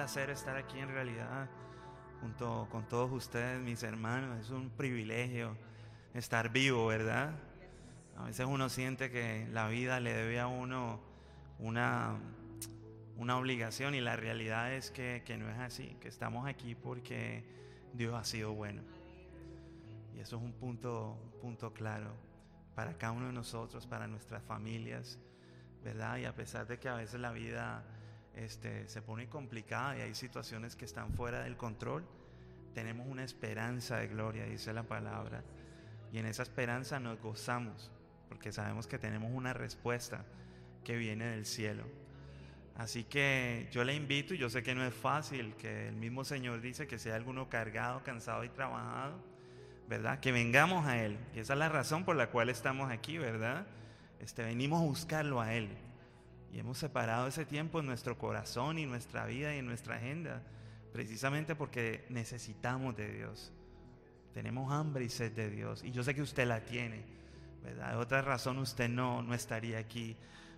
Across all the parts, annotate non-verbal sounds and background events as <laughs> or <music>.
placer estar aquí en realidad junto con todos ustedes, mis hermanos. Es un privilegio estar vivo, ¿verdad? A veces uno siente que la vida le debe a uno una, una obligación y la realidad es que, que no es así, que estamos aquí porque Dios ha sido bueno. Y eso es un punto, un punto claro para cada uno de nosotros, para nuestras familias, ¿verdad? Y a pesar de que a veces la vida este, se pone complicada y hay situaciones que están fuera del control, tenemos una esperanza de gloria, dice la palabra. Y en esa esperanza nos gozamos, porque sabemos que tenemos una respuesta que viene del cielo. Así que yo le invito, y yo sé que no es fácil, que el mismo Señor dice que sea alguno cargado, cansado y trabajado, ¿verdad? Que vengamos a Él. Y esa es la razón por la cual estamos aquí, ¿verdad? Este, venimos a buscarlo a Él. Y hemos separado ese tiempo en nuestro corazón y nuestra vida y en nuestra agenda, precisamente porque necesitamos de Dios. Tenemos hambre y sed de Dios. Y yo sé que usted la tiene, ¿verdad? De otra razón usted no, no estaría aquí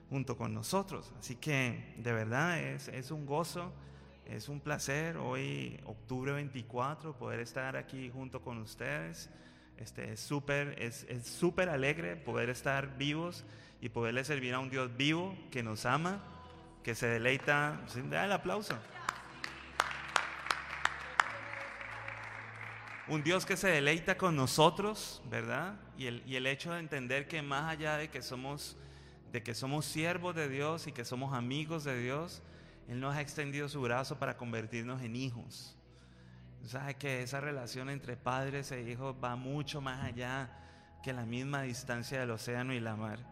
junto con nosotros. Así que de verdad es, es un gozo, es un placer hoy, octubre 24, poder estar aquí junto con ustedes. Este, es súper es, es súper alegre poder estar vivos y poderle servir a un Dios vivo que nos ama, que se deleita. Da el aplauso. Un Dios que se deleita con nosotros, ¿verdad? Y el, y el hecho de entender que más allá de que somos de que somos siervos de Dios y que somos amigos de Dios, Él nos ha extendido su brazo para convertirnos en hijos. ¿Sabe que esa relación entre padres e hijos va mucho más allá que la misma distancia del océano y la mar?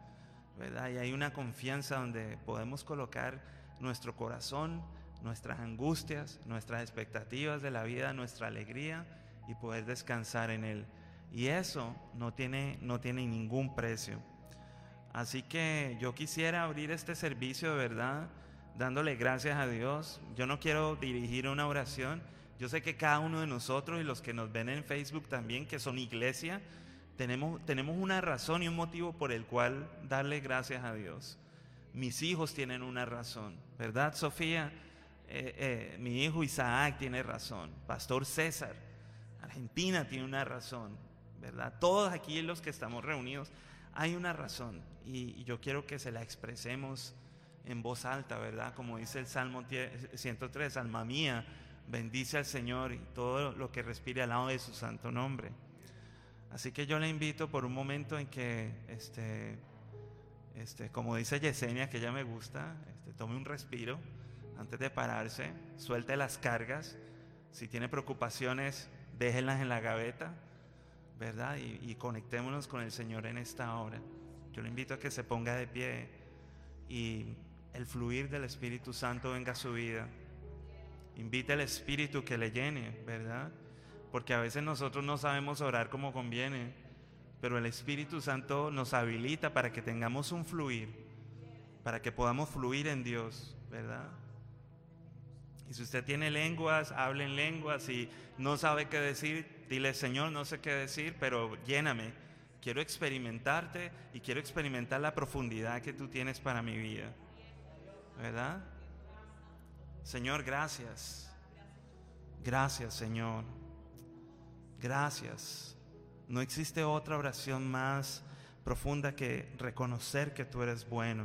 Y hay una confianza donde podemos colocar nuestro corazón, nuestras angustias, nuestras expectativas de la vida, nuestra alegría y poder descansar en Él. Y eso no tiene, no tiene ningún precio. Así que yo quisiera abrir este servicio de verdad dándole gracias a Dios. Yo no quiero dirigir una oración. Yo sé que cada uno de nosotros y los que nos ven en Facebook también, que son iglesia, tenemos, tenemos una razón y un motivo por el cual darle gracias a Dios. Mis hijos tienen una razón, ¿verdad, Sofía? Eh, eh, mi hijo Isaac tiene razón. Pastor César, Argentina tiene una razón, ¿verdad? Todos aquí los que estamos reunidos hay una razón y, yo quiero que se la expresemos en voz alta, ¿verdad? Como dice el Salmo 103, alma mía, bendice al Señor y todo lo que respire al lado de su santo nombre. Así que yo le invito por un momento en que, este, este, como dice Yesenia, que ella me gusta, este, tome un respiro antes de pararse, suelte las cargas, si tiene preocupaciones, déjenlas en la gaveta ¿verdad? Y, conectémonos con el Señor en esta hora. Yo le invito a que se ponga de pie y el fluir del Espíritu Santo venga a su vida. Invite al Espíritu que le llene, ¿verdad? Porque a veces nosotros no sabemos orar como conviene, pero el Espíritu Santo nos habilita para que tengamos un fluir, para que podamos fluir en Dios, ¿verdad? Y si usted tiene lenguas, hable en lenguas y no sabe qué decir, Dile, Señor, no sé qué decir, pero lléname. Quiero experimentarte y quiero experimentar la profundidad que tú tienes para mi vida. ¿Verdad? Señor, gracias. Gracias, Señor. Gracias. No existe otra oración más profunda que reconocer que tú eres bueno.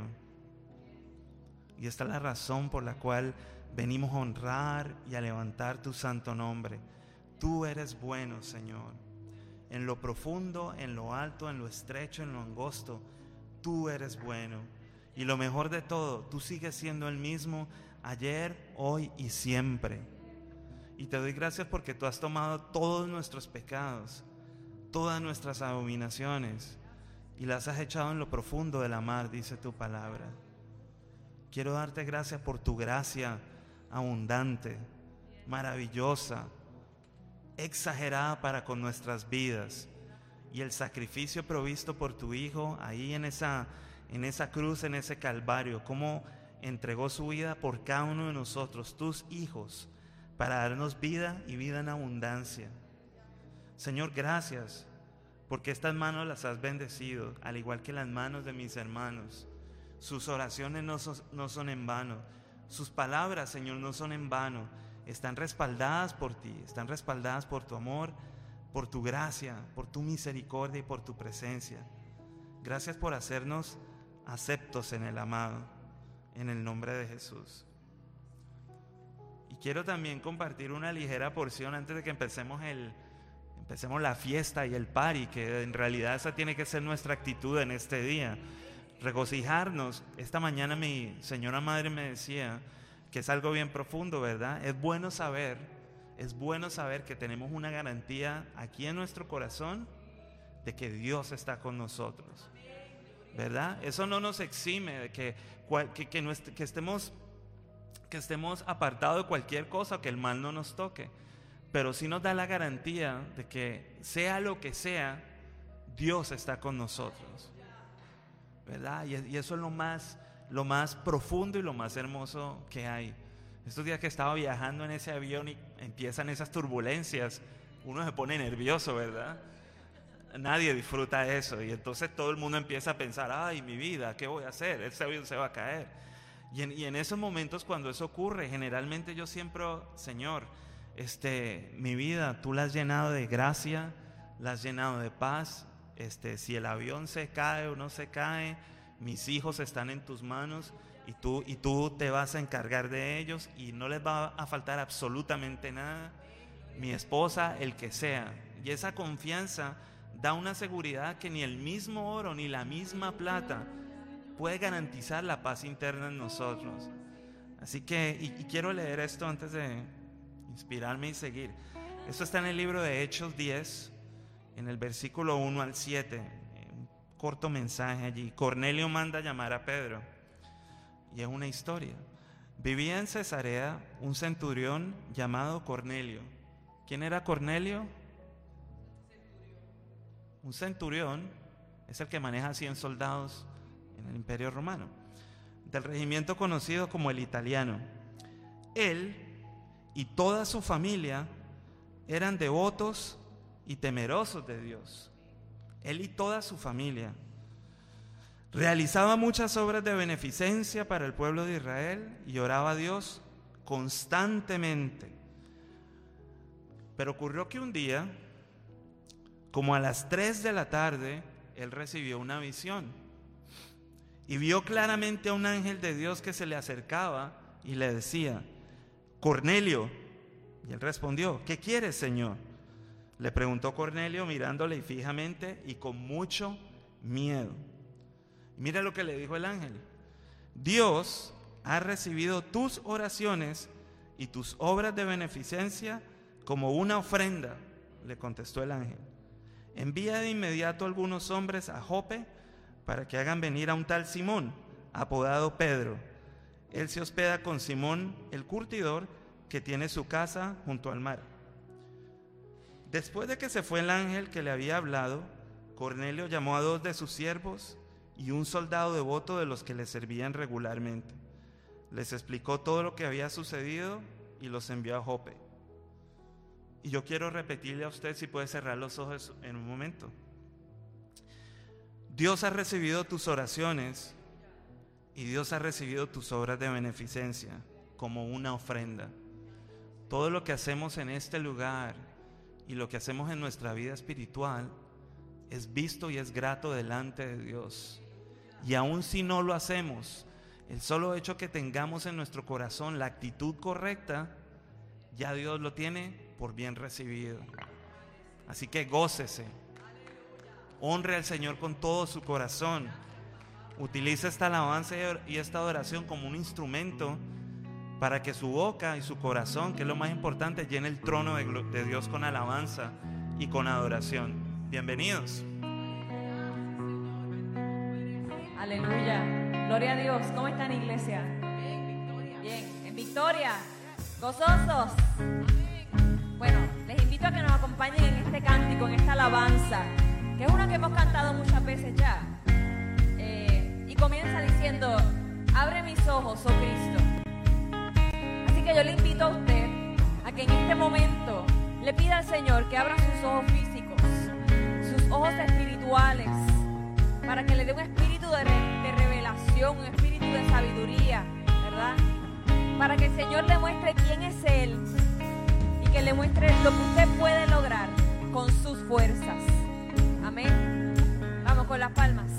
Y esta es la razón por la cual venimos a honrar y a levantar tu santo nombre. Tú eres bueno, Señor. En lo profundo, en lo alto, en lo estrecho, en lo angosto, tú eres bueno. Y lo mejor de todo, tú sigues siendo el mismo ayer, hoy y siempre. Y te doy gracias porque tú has tomado todos nuestros pecados, todas nuestras abominaciones, y las has echado en lo profundo de la mar, dice tu palabra. Quiero darte gracias por tu gracia abundante, maravillosa, exagerada para con nuestras vidas. Y el sacrificio provisto por tu Hijo ahí en esa, en esa cruz, en ese calvario, cómo entregó su vida por cada uno de nosotros, tus hijos, para darnos vida y vida en abundancia. Señor, gracias, porque estas manos las has bendecido, al igual que las manos de mis hermanos. Sus oraciones no son, no son en vano. Sus palabras, Señor, no son en vano. Están respaldadas por ti, están respaldadas por tu amor, por tu gracia, por tu misericordia y por tu presencia. Gracias por hacernos aceptos en el amado, en el nombre de Jesús. Quiero también compartir una ligera porción antes de que empecemos el empecemos la fiesta y el party, que en realidad esa tiene que ser nuestra actitud en este día. Regocijarnos. Esta mañana mi señora madre me decía que es algo bien profundo, ¿verdad? Es bueno saber, es bueno saber que tenemos una garantía aquí en nuestro corazón de que Dios está con nosotros. ¿Verdad? Eso no nos exime de que, que, que estemos que estemos apartados de cualquier cosa, que el mal no nos toque. Pero sí nos da la garantía de que sea lo que sea, Dios está con nosotros. ¿Verdad? Y, eso es lo más, lo más profundo y lo más hermoso que hay. Estos días que estaba viajando en ese avión y empiezan esas turbulencias, uno se pone nervioso, ¿verdad? Nadie disfruta eso y entonces todo el mundo empieza a pensar, ay, mi vida, ¿qué voy a hacer? Ese avión se va a caer. Y en, esos momentos cuando eso ocurre, generalmente yo siempre, Señor, este, mi vida, tú la has llenado de gracia, la has llenado de paz. Este, si el avión se cae o no se cae, mis hijos están en tus manos y tú, y tú te vas a encargar de ellos y no les va a faltar absolutamente nada. Mi esposa, el que sea. Y esa confianza da una seguridad que ni el mismo oro ni la misma plata puede garantizar la paz interna en nosotros. Así que, y, quiero leer esto antes de inspirarme y seguir. Esto está en el libro de Hechos 10, en el versículo 1 al 7, un corto mensaje allí. Cornelio manda llamar a Pedro y es una historia. Vivía en Cesarea un centurión llamado Cornelio. ¿Quién era Cornelio? Un centurión es el que maneja 100 soldados el Imperio Romano, del regimiento conocido como el italiano. Él y toda su familia eran devotos y temerosos de Dios. Él y toda su familia. Realizaba muchas obras de beneficencia para el pueblo de Israel y oraba a Dios constantemente. Pero ocurrió que un día, como a las 3 de la tarde, él recibió una visión y vio claramente a un ángel de Dios que se le acercaba y le decía, Cornelio. Y él respondió, ¿qué quieres, Señor? Le preguntó Cornelio mirándole fijamente y con mucho miedo. Mira lo que le dijo el ángel. Dios ha recibido tus oraciones y tus obras de beneficencia como una ofrenda, le contestó el ángel. Envía de inmediato algunos hombres a Jope para que hagan venir a un tal Simón, apodado Pedro. Él se hospeda con Simón el curtidor, que tiene su casa junto al mar. Después de que se fue el ángel que le había hablado, Cornelio llamó a dos de sus siervos y un soldado devoto de los que le servían regularmente. Les explicó todo lo que había sucedido y los envió a Jope. Y yo quiero repetirle a usted si puede cerrar los ojos en un momento. Dios ha recibido tus oraciones y Dios ha recibido tus obras de beneficencia como una ofrenda. Todo lo que hacemos en este lugar y lo que hacemos en nuestra vida espiritual es visto y es grato delante de Dios. Y aun si no lo hacemos, el solo hecho que tengamos en nuestro corazón la actitud correcta, ya Dios lo tiene por bien recibido. Así que gócese honre al Señor con todo su corazón. Utiliza esta alabanza y esta adoración como un instrumento para que su boca y su corazón, que es lo más importante, llene el trono de, Dios con alabanza y con adoración. Bienvenidos. Aleluya. Gloria a Dios. ¿Cómo están, iglesia? Bien, en victoria. Gozosos. Bueno, les invito a que nos acompañen en este cántico, en esta alabanza que es una que hemos cantado muchas veces ya. Eh, y comienza diciendo, abre mis ojos, oh Cristo. Así que yo le invito a usted a que en este momento le pida al Señor que abra sus ojos físicos, sus ojos espirituales, para que le dé un espíritu de, de revelación, un espíritu de sabiduría, ¿verdad? para que el Señor le muestre quién es Él y que le muestre lo que usted puede lograr con sus fuerzas. Amén. Vamos con las palmas.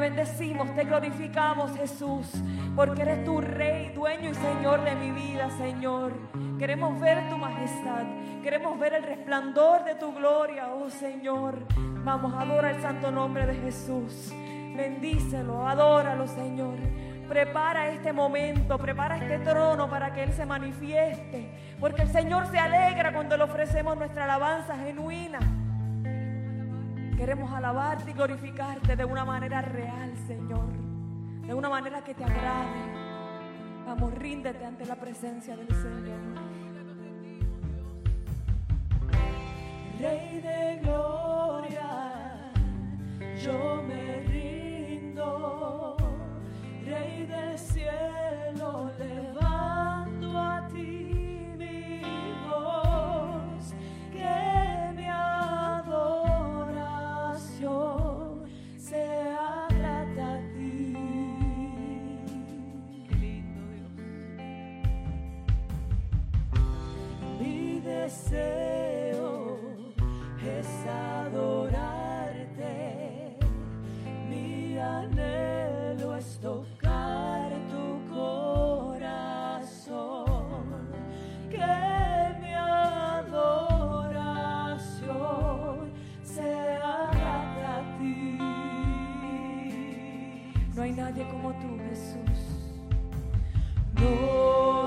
Bendecimos, te glorificamos, Jesús, porque eres tu Rey, dueño y Señor de mi vida, Señor. Queremos ver tu majestad, queremos ver el resplandor de tu gloria, oh Señor. Vamos, adora el santo nombre de Jesús. Bendícelo, adóralo, Señor. Prepara este momento, prepara este trono para que Él se manifieste, porque el Señor se alegra cuando le ofrecemos nuestra alabanza genuina. Queremos alabarte y glorificarte de una manera real, Señor. De una manera que te agrade. Vamos, ríndete ante la presencia del Señor. Rey de gloria, yo me rindo. Rey del cielo, deseo es adorarte. Mi anhelo es tocar tu corazón. Que mi adoración sea a ti. No hay nadie como tú, Jesús. No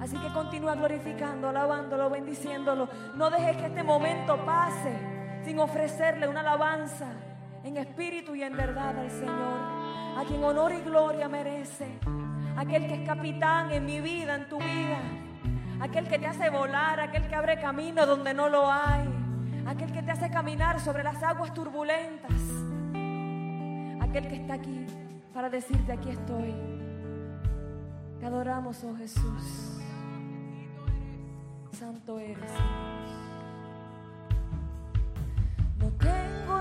Así que continúa glorificando, alabándolo, bendiciéndolo. No dejes que este momento pase sin ofrecerle una alabanza en espíritu y en verdad al Señor, a quien honor y gloria merece, aquel que es capitán en mi vida, en tu vida, aquel que te hace volar, aquel que abre camino donde no lo hay, aquel que te hace caminar sobre las aguas turbulentas, aquel que está aquí para decirte aquí estoy. Te adoramos, oh Jesús. Santo eres. No tengo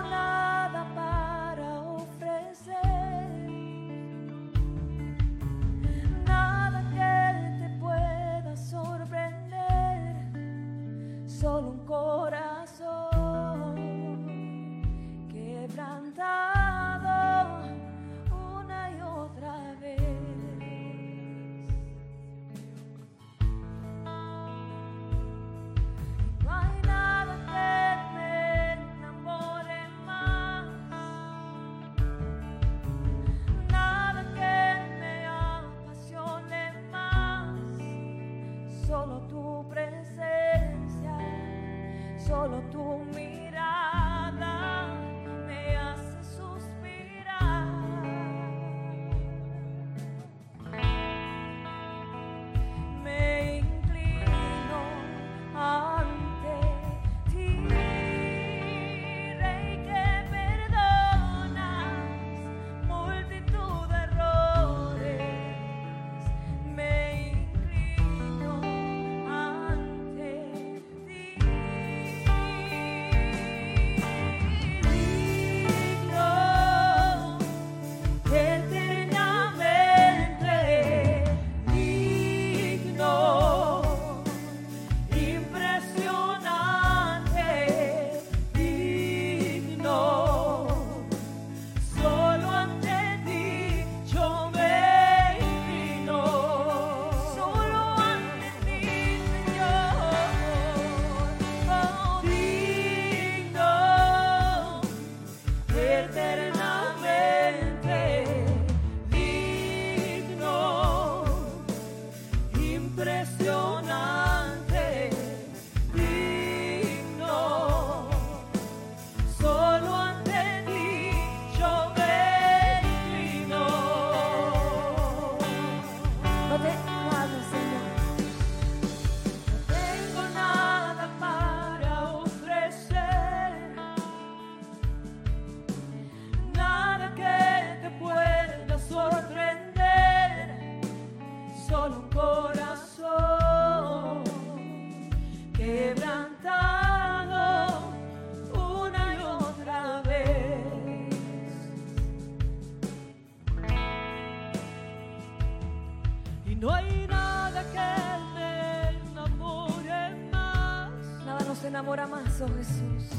Jesús.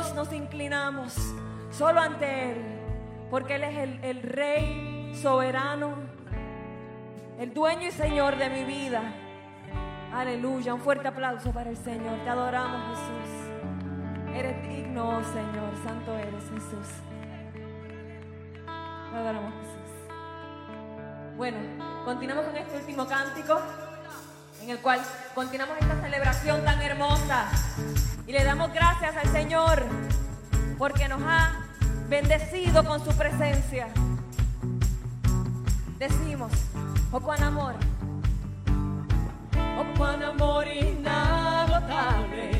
Nos inclinamos, solo ante Él, porque Él es el, el Rey soberano, el dueño y Señor de mi vida. Aleluya, un fuerte aplauso para el Señor. Te adoramos Jesús. Eres digno, oh Señor, santo eres Jesús. Te adoramos Jesús. Bueno, continuamos con este último cántico en el cual continuamos esta celebración tan hermosa y le damos gracias al Señor porque nos ha bendecido con su presencia. Decimos, oh cuán amor, oh cuán amor inagotable,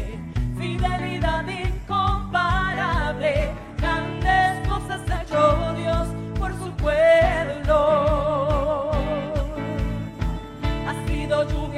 fidelidad incomparable, grandes cosas ha hecho Dios por su pueblo. Ha sido lluvia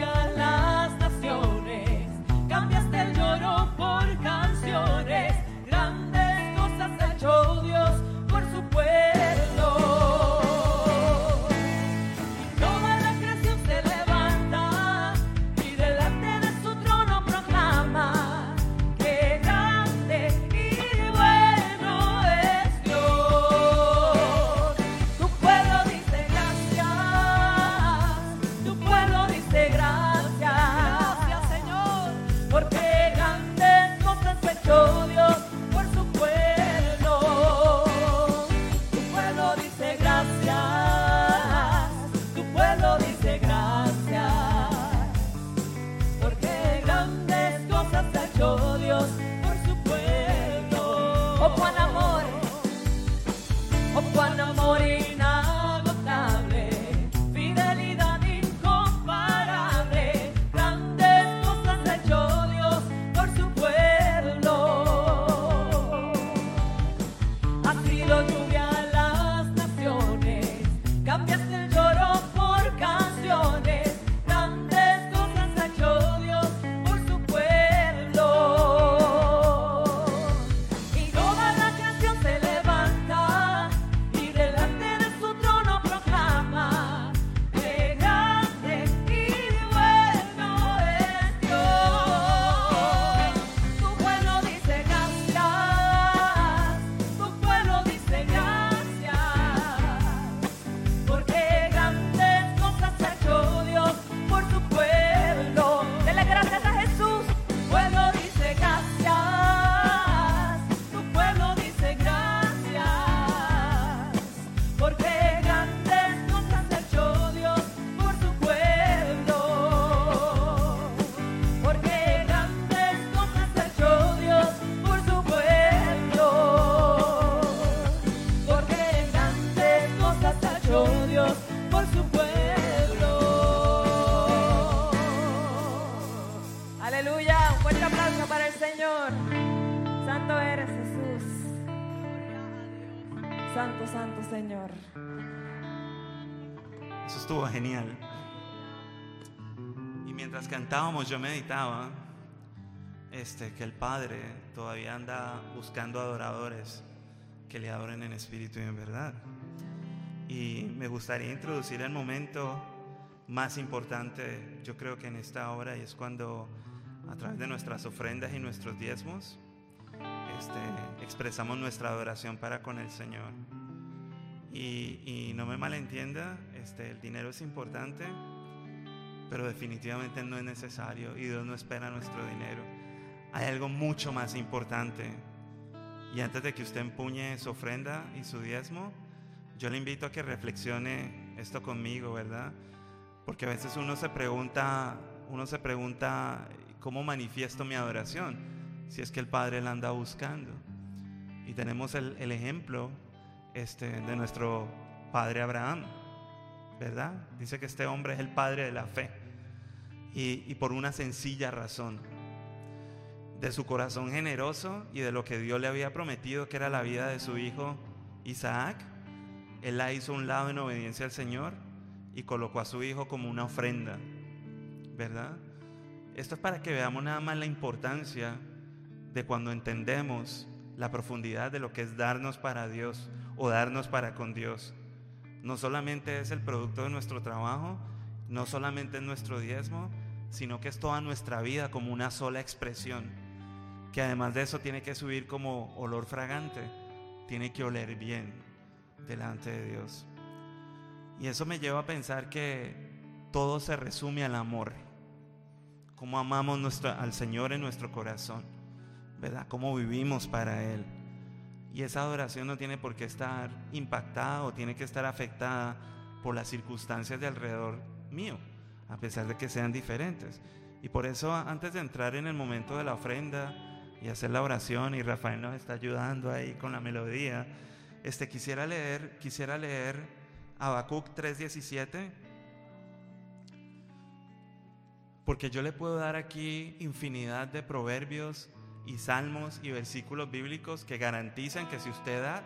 mientras cantábamos yo meditaba este, que el Padre todavía anda buscando adoradores que le adoren en espíritu y en verdad. Y me gustaría introducir el momento más importante, yo creo que en esta hora, y es cuando a través de nuestras ofrendas y nuestros diezmos, este, expresamos nuestra adoración para con el Señor. Y, y no me malentienda, este, el dinero es importante, pero definitivamente no es necesario y Dios no espera nuestro dinero. Hay algo mucho más importante. Y antes de que usted empuñe su ofrenda y su diezmo, yo le invito a que reflexione esto conmigo, ¿verdad? Porque a veces uno se pregunta, uno se pregunta, ¿cómo manifiesto mi adoración? Si es que el Padre la anda buscando. Y tenemos el, el ejemplo este, de nuestro Padre Abraham, ¿verdad? Dice que este hombre es el Padre de la fe. Y, por una sencilla razón, de su corazón generoso y de lo que Dios le había prometido, que era la vida de su hijo Isaac, él la hizo a un lado en obediencia al Señor y colocó a su hijo como una ofrenda, ¿verdad? Esto es para que veamos nada más la importancia de cuando entendemos la profundidad de lo que es darnos para Dios o darnos para con Dios. No solamente es el producto de nuestro trabajo, no solamente es nuestro diezmo, sino que es toda nuestra vida como una sola expresión. que además de eso tiene que subir como olor fragante, tiene que oler bien delante de Dios. Y eso me lleva a pensar que todo se resume al amor, cómo amamos al Señor en nuestro corazón, ¿verdad? Cómo vivimos para Él. Y esa adoración no tiene por qué estar impactada o tiene que estar afectada por las circunstancias de alrededor mío, a pesar de que sean diferentes. Y por eso antes de entrar en el momento de la ofrenda y hacer la oración, y Rafael nos está ayudando ahí con la melodía, este, quisiera leer, quisiera leer Habacuc 3:17, porque yo le puedo dar aquí infinidad de proverbios y salmos y versículos bíblicos que garantizan que si usted da,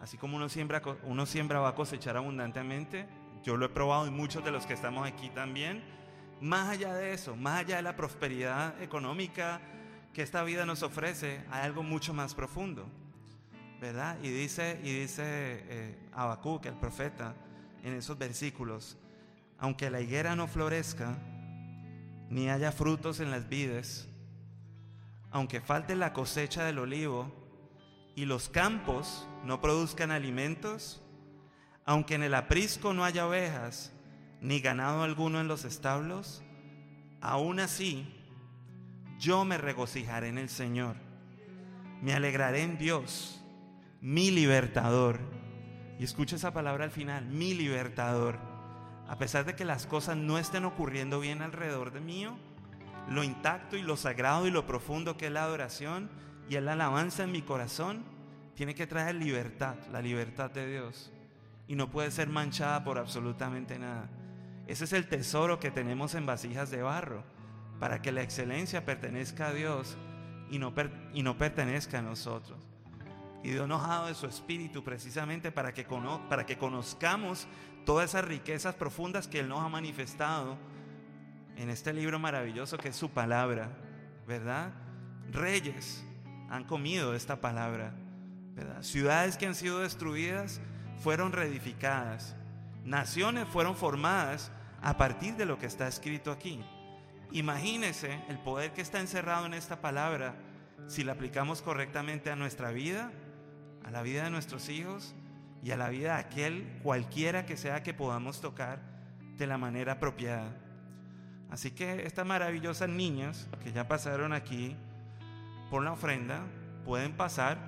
así como uno siembra, uno siembra va a cosechar abundantemente, yo lo he probado y muchos de los que estamos aquí también, más allá de eso, más allá de la prosperidad económica que esta vida nos ofrece, hay algo mucho más profundo, ¿verdad? Y dice, y dice eh, Habacuc, el profeta, en esos versículos, aunque la higuera no florezca, ni haya frutos en las vides, aunque falte la cosecha del olivo y los campos no produzcan alimentos, aunque en el aprisco no haya ovejas ni ganado alguno en los establos, aún así yo me regocijaré en el Señor, me alegraré en Dios, mi libertador. Y escucha esa palabra al final, mi libertador. A pesar de que las cosas no estén ocurriendo bien alrededor de mí, lo intacto y lo sagrado y lo profundo que es la adoración y la alabanza en mi corazón, tiene que traer libertad, la libertad de Dios. Y no puede ser manchada por absolutamente nada. Ese es el tesoro que tenemos en vasijas de barro, para que la excelencia pertenezca a Dios y no, y no pertenezca a nosotros. Y Dios ha de su espíritu precisamente para que, para que conozcamos todas esas riquezas profundas que Él nos ha manifestado en este libro maravilloso que es su palabra, ¿verdad? Reyes han comido esta palabra, ¿verdad? Ciudades que han sido destruidas fueron reedificadas, naciones fueron formadas a partir de lo que está escrito aquí. Imagínese el poder que está encerrado en esta palabra si la aplicamos correctamente a nuestra vida, a la vida de nuestros hijos y a la vida de aquel cualquiera que sea que podamos tocar de la manera apropiada. Así que estas maravillosas niñas que ya pasaron aquí por la ofrenda pueden pasar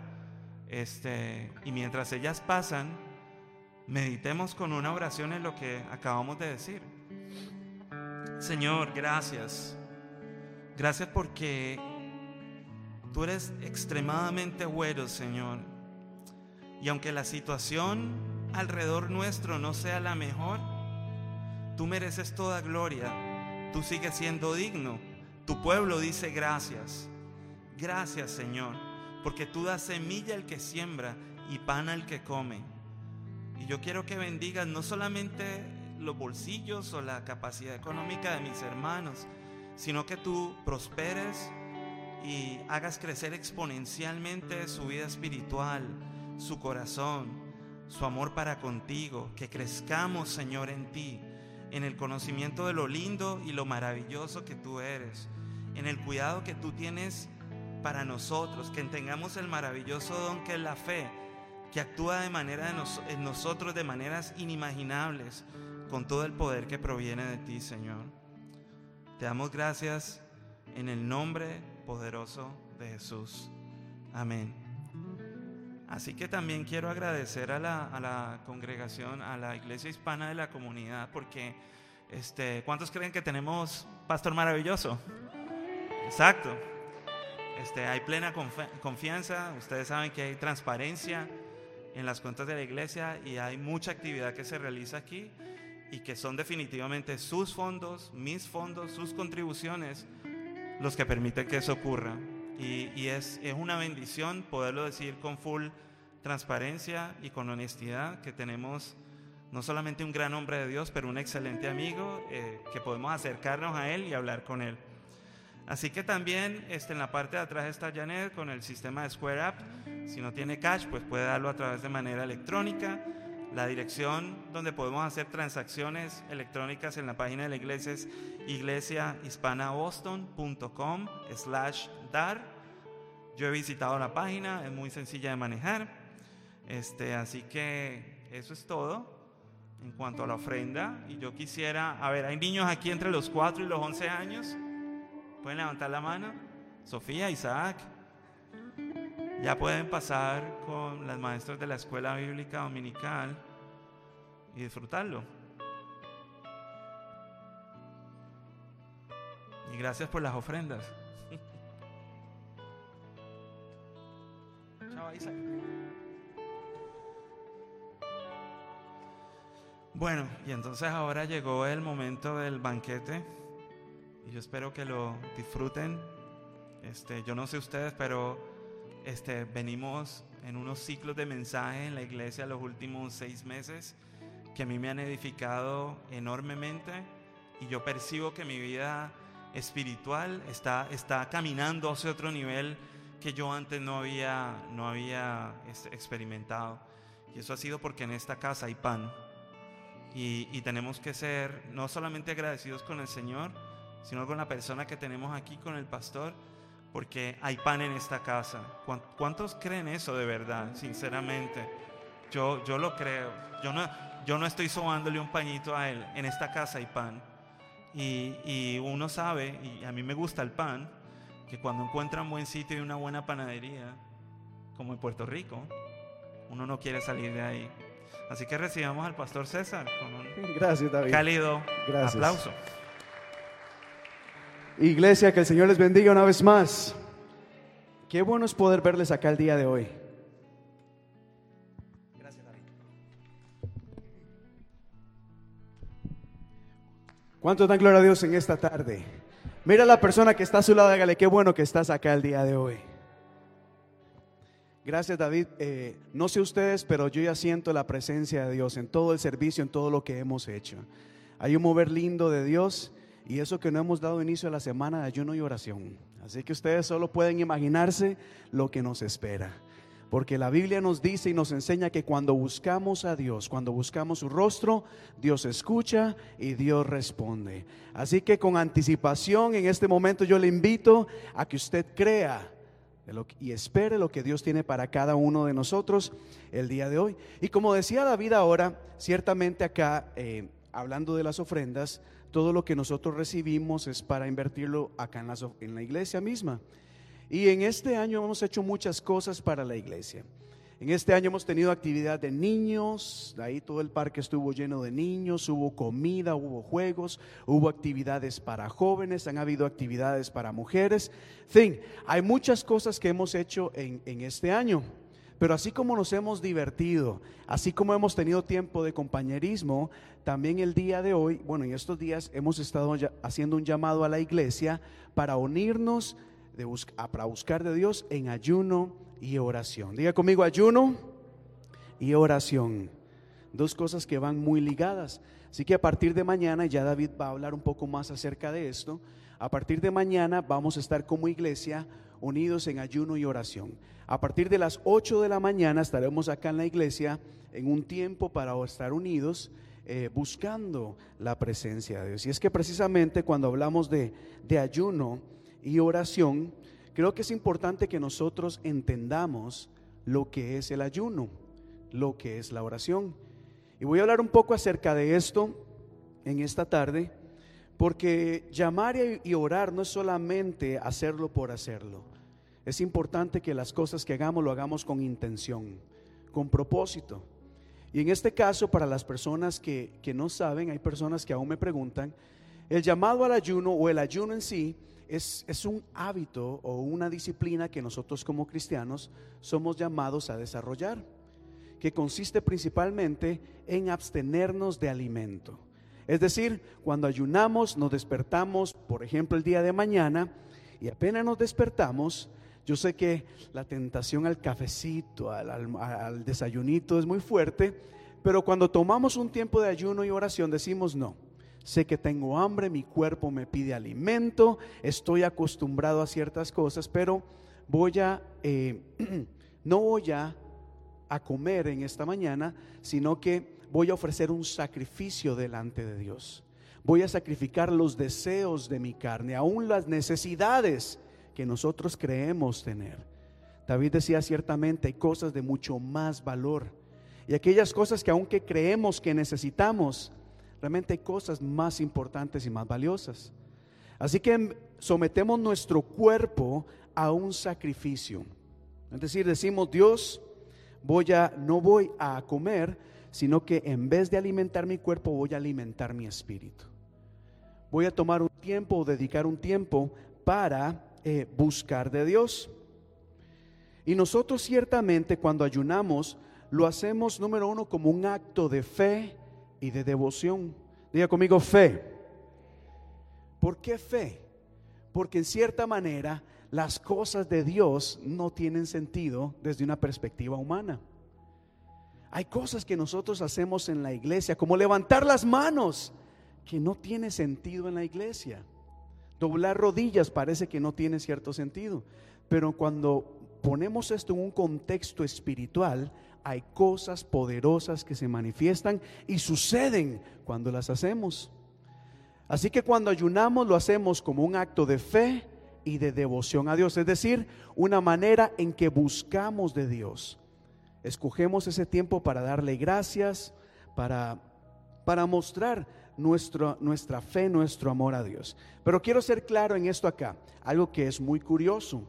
este, y mientras ellas pasan, meditemos con una oración en lo que acabamos de decir. Señor, gracias. Gracias porque tú eres extremadamente bueno, Señor. Y aunque la situación alrededor nuestro no sea la mejor, tú mereces toda gloria tú sigues siendo digno. Tu pueblo dice gracias. Gracias Señor, porque tú das semilla al que siembra y pan al que come. Y yo quiero que bendigas no solamente los bolsillos o la capacidad económica de mis hermanos, sino que tú prosperes y hagas crecer exponencialmente su vida espiritual, su corazón, su amor para contigo, que crezcamos, Señor, en ti en el conocimiento de lo lindo y lo maravilloso que tú eres, en el cuidado que tú tienes para nosotros, que tengamos el maravilloso don que es la fe, que actúa de manera en nosotros de maneras inimaginables, con todo el poder que proviene de ti, Señor. Te damos gracias en el nombre poderoso de Jesús. Amén. Así que también quiero agradecer a la, congregación, a la iglesia hispana de la comunidad, porque este, ¿cuántos creen que tenemos pastor maravilloso? Exacto. Este, hay plena confianza, ustedes saben que hay transparencia en las cuentas de la iglesia y hay mucha actividad que se realiza aquí y que son definitivamente sus fondos, mis fondos, sus contribuciones los que permiten que eso ocurra. Y, es, una bendición poderlo decir con full transparencia y con honestidad que tenemos no solamente un gran hombre de Dios, pero un excelente amigo eh, que podemos acercarnos a él y hablar con él. Así que también este, en la parte de atrás está Janet con el sistema de Square App. Si no tiene cash, pues puede darlo a través de manera electrónica. La dirección donde podemos hacer transacciones electrónicas en la página de la iglesia es iglesiahispanaboston.com slash dar Yo he visitado la página, es muy sencilla de manejar. Este, así que eso es todo en cuanto a la ofrenda. Y yo quisiera, a ver, hay niños aquí entre los 4 y los 11 años. ¿Pueden levantar la mano? Sofía, Isaac. Ya pueden pasar con las maestras de la escuela bíblica dominical y disfrutarlo. Y gracias por las ofrendas. Chao, Isaac. Bueno, y entonces ahora llegó el momento del banquete yo espero que lo disfruten. Este, yo no sé ustedes, pero este, venimos en unos ciclos de mensaje en la iglesia los últimos seis meses que a mí me han edificado enormemente y yo percibo que mi vida espiritual está, está caminando hacia otro nivel que yo antes no había, no había este, experimentado. Y eso ha sido porque en esta casa hay pan. Y, y, tenemos que ser no solamente agradecidos con el Señor, sino con la persona que tenemos aquí, con el pastor, porque hay pan en esta casa. ¿Cuántos creen eso de verdad, sinceramente? Yo, yo lo creo. Yo no, yo no estoy sobándole un pañito a él. En esta casa hay pan. Y, y uno sabe, y a mí me gusta el pan, que cuando encuentra un buen sitio y una buena panadería, como en Puerto Rico, uno no quiere salir de ahí. Así que recibamos al pastor César con un <laughs> Gracias, David. cálido Gracias. aplauso. Iglesia, que el Señor les bendiga una vez más. Qué bueno es poder verles acá el día de hoy. Gracias, David. ¿Cuántos dan gloria a Dios en esta tarde? Mira a la persona que está a su lado, dígale, qué bueno que estás acá el día de hoy. Gracias David. Eh, no sé ustedes, pero yo ya siento la presencia de Dios en todo el servicio, en todo lo que hemos hecho. Hay un mover lindo de Dios y eso que no hemos dado inicio a la semana de ayuno y oración. Así que ustedes solo pueden imaginarse lo que nos espera. Porque la Biblia nos dice y nos enseña que cuando buscamos a Dios, cuando buscamos su rostro, Dios escucha y Dios responde. Así que con anticipación en este momento yo le invito a que usted crea y espere lo que Dios tiene para cada uno de nosotros el día de hoy. Y como decía David ahora, ciertamente acá, eh, hablando de las ofrendas, todo lo que nosotros recibimos es para invertirlo acá en la, en la iglesia misma. Y en este año hemos hecho muchas cosas para la iglesia. En este año hemos tenido actividad de niños, ahí todo el parque estuvo lleno de niños, hubo comida, hubo juegos, hubo actividades para jóvenes, han habido actividades para mujeres. Hay muchas cosas que hemos hecho en este año. Pero así como nos hemos divertido, así como hemos tenido tiempo de compañerismo, también el día de hoy, bueno, en estos días hemos estado haciendo un llamado a la iglesia para unirnos de para buscar de Dios en ayuno y oración. Diga conmigo ayuno y oración. Dos cosas que van muy ligadas. Así que a partir de mañana, ya David va a hablar un poco más acerca de esto, a partir de mañana vamos a estar como iglesia unidos en ayuno y oración. A partir de las 8 de la mañana estaremos acá en la iglesia en un tiempo para estar unidos eh, buscando la presencia de Dios. Y es que precisamente cuando hablamos de, de ayuno y oración, creo que es importante que nosotros entendamos lo que es el ayuno, lo que es la oración. Y voy a hablar un poco acerca de esto en esta tarde, porque llamar y orar no es solamente hacerlo por hacerlo. Es importante que las cosas que hagamos lo hagamos con intención, con propósito. Y en este caso, para las personas que, que no saben, hay personas que aún me preguntan, el llamado al ayuno o el ayuno en sí es, es, un hábito o una disciplina que nosotros como cristianos somos llamados a desarrollar, que consiste principalmente en abstenernos de alimento. Es decir, cuando ayunamos, nos despertamos, por ejemplo, el día de mañana, y apenas nos despertamos, yo sé que la tentación al cafecito, al, desayunito es muy fuerte, pero cuando tomamos un tiempo de ayuno y oración decimos no sé que tengo hambre, mi cuerpo me pide alimento, estoy acostumbrado a ciertas cosas, pero voy a, eh, <clears throat> no voy a comer en esta mañana, sino que voy a ofrecer un sacrificio delante de Dios. Voy a sacrificar los deseos de mi carne, aún las necesidades que nosotros creemos tener. David decía ciertamente hay cosas de mucho más valor. Y aquellas cosas que aunque creemos que necesitamos, realmente hay cosas más importantes y más valiosas. Así que sometemos nuestro cuerpo a un sacrificio. Es decir, decimos, Dios, voy a, no voy a comer, sino que en vez de alimentar mi cuerpo, voy a alimentar mi espíritu. Voy a tomar un tiempo o dedicar un tiempo para eh, buscar de Dios. Y nosotros ciertamente cuando ayunamos, lo hacemos, número uno, como un acto de fe y de devoción. Diga conmigo fe. ¿Por qué fe? Porque en cierta manera las cosas de Dios no tienen sentido desde una perspectiva humana. Hay cosas que nosotros hacemos en la iglesia, como levantar las manos, que no tiene sentido en la iglesia. Doblar rodillas parece que no tiene cierto sentido. Pero cuando ponemos esto en un contexto espiritual, hay cosas poderosas que se manifiestan y suceden cuando las hacemos. Así que cuando ayunamos lo hacemos como un acto de fe y de devoción a Dios, es decir, una manera en que buscamos de Dios. Escogemos ese tiempo para darle gracias, para, para mostrar nuestra, nuestra fe, nuestro amor a Dios. Pero quiero ser claro en esto acá, algo que es muy curioso.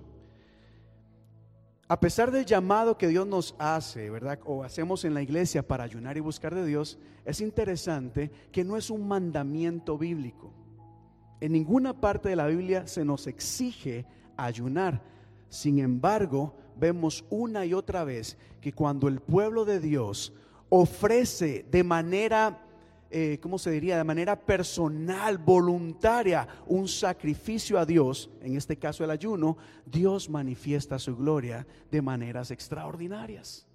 A pesar del llamado que Dios nos hace, ¿verdad? O hacemos en la iglesia para ayunar y buscar de Dios, es interesante que no es un mandamiento bíblico. En ninguna parte de la Biblia se nos exige ayunar. Sin embargo, vemos una y otra vez que cuando el pueblo de Dios ofrece de manera eh, ¿cómo se diría? De manera personal, voluntaria, un sacrificio a Dios, en este caso el ayuno, Dios manifiesta su gloria de maneras extraordinarias.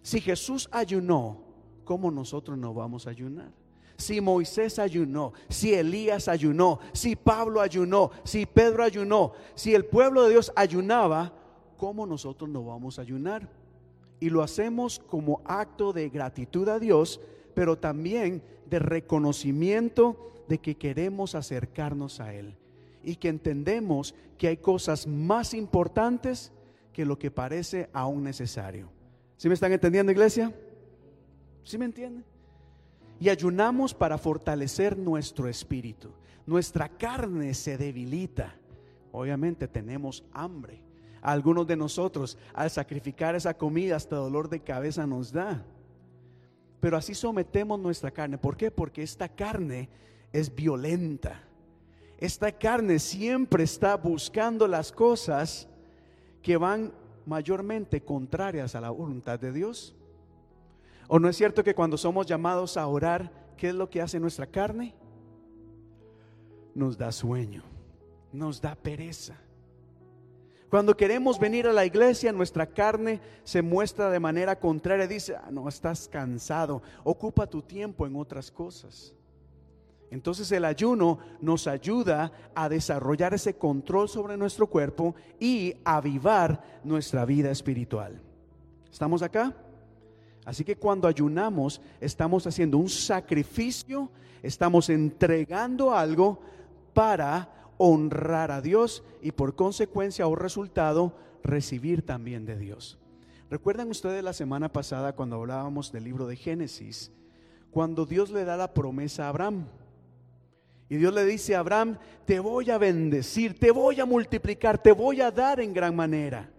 Si Jesús ayunó, ¿cómo nosotros no vamos a ayunar? Si Moisés ayunó, si Elías ayunó, si Pablo ayunó, si Pedro ayunó, si el pueblo de Dios ayunaba, ¿cómo nosotros no vamos a ayunar? Y lo hacemos como acto de gratitud a Dios pero también de reconocimiento de que queremos acercarnos a Él y que entendemos que hay cosas más importantes que lo que parece aún necesario. ¿Sí me están entendiendo, iglesia? ¿Sí me entienden? Y ayunamos para fortalecer nuestro espíritu. Nuestra carne se debilita. Obviamente tenemos hambre. Algunos de nosotros al sacrificar esa comida hasta dolor de cabeza nos da. Pero así sometemos nuestra carne. ¿Por qué? Porque esta carne es violenta. Esta carne siempre está buscando las cosas que van mayormente contrarias a la voluntad de Dios. ¿O no es cierto que cuando somos llamados a orar, qué es lo que hace nuestra carne? Nos da sueño, nos da pereza cuando queremos venir a la iglesia, nuestra carne se muestra de manera contraria. Dice, ah, no, estás cansado, ocupa tu tiempo en otras cosas. Entonces el ayuno nos ayuda a desarrollar ese control sobre nuestro cuerpo y avivar nuestra vida espiritual. ¿Estamos acá? Así que cuando ayunamos estamos haciendo un sacrificio, estamos entregando algo para honrar a Dios y por consecuencia o resultado recibir también de Dios. ¿Recuerdan ustedes la semana pasada cuando hablábamos del libro de Génesis? Cuando Dios le da la promesa a Abraham. Y Dios le dice a Abraham, te voy a bendecir, te voy a multiplicar, te voy a dar en gran manera.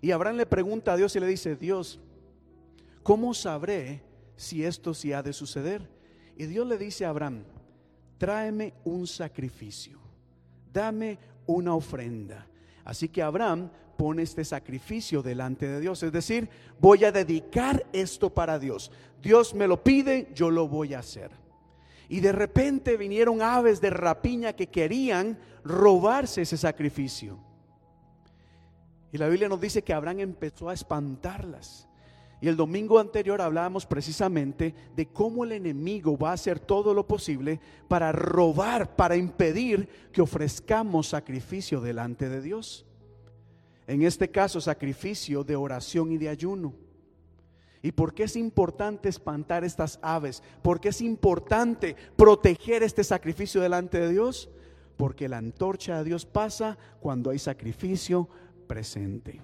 Y Abraham le pregunta a Dios y le dice, Dios, ¿cómo sabré si esto sí ha de suceder? Y Dios le dice a Abraham, tráeme un sacrificio dame una ofrenda. Así que Abraham pone este sacrificio delante de Dios, es decir, voy a dedicar esto para Dios. Dios me lo pide, yo lo voy a hacer. Y de repente vinieron aves de rapiña que querían robarse ese sacrificio. Y la Biblia nos dice que Abraham empezó a espantarlas. Y el domingo anterior hablábamos precisamente de cómo el enemigo va a hacer todo lo posible para robar, para impedir que ofrezcamos sacrificio delante de Dios. En este caso, sacrificio de oración y de ayuno. ¿Y por qué es importante espantar estas aves? ¿Por qué es importante proteger este sacrificio delante de Dios? Porque la antorcha de Dios pasa cuando hay sacrificio presente.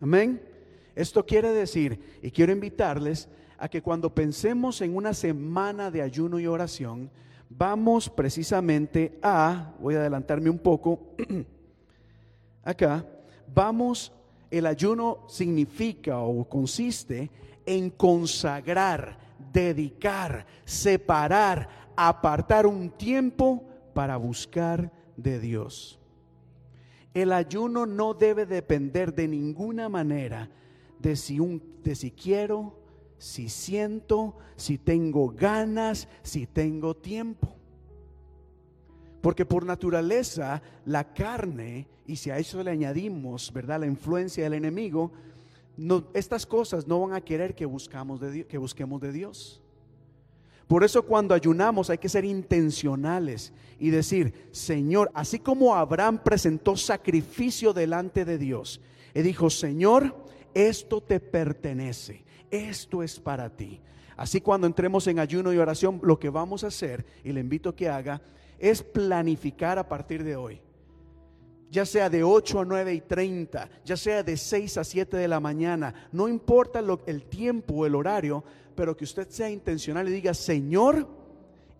Amén. Esto quiere decir, y quiero invitarles a que cuando pensemos en una semana de ayuno y oración, vamos precisamente a, voy a adelantarme un poco, <clears throat> acá, vamos, el ayuno significa o consiste en consagrar, dedicar, separar, apartar un tiempo para buscar de Dios. El ayuno no debe depender de ninguna manera de si, un, de si quiero, si siento, si tengo ganas, si tengo tiempo. Porque por naturaleza la carne, y si a eso le añadimos, ¿verdad? La influencia del enemigo, estas cosas no van a querer que, buscamos de, que busquemos de Dios. Por eso cuando ayunamos hay que ser intencionales y decir, Señor, así como Abraham presentó sacrificio delante de Dios, y dijo, Señor, esto te pertenece, esto es para ti. Así cuando entremos en ayuno y oración, lo que vamos a hacer, y le invito a que haga, es planificar a partir de hoy. Ya sea de 8 a 9 y 30, ya sea de 6 a 7 de la mañana, no importa lo, el tiempo o el horario, pero que usted sea intencional y diga, Señor,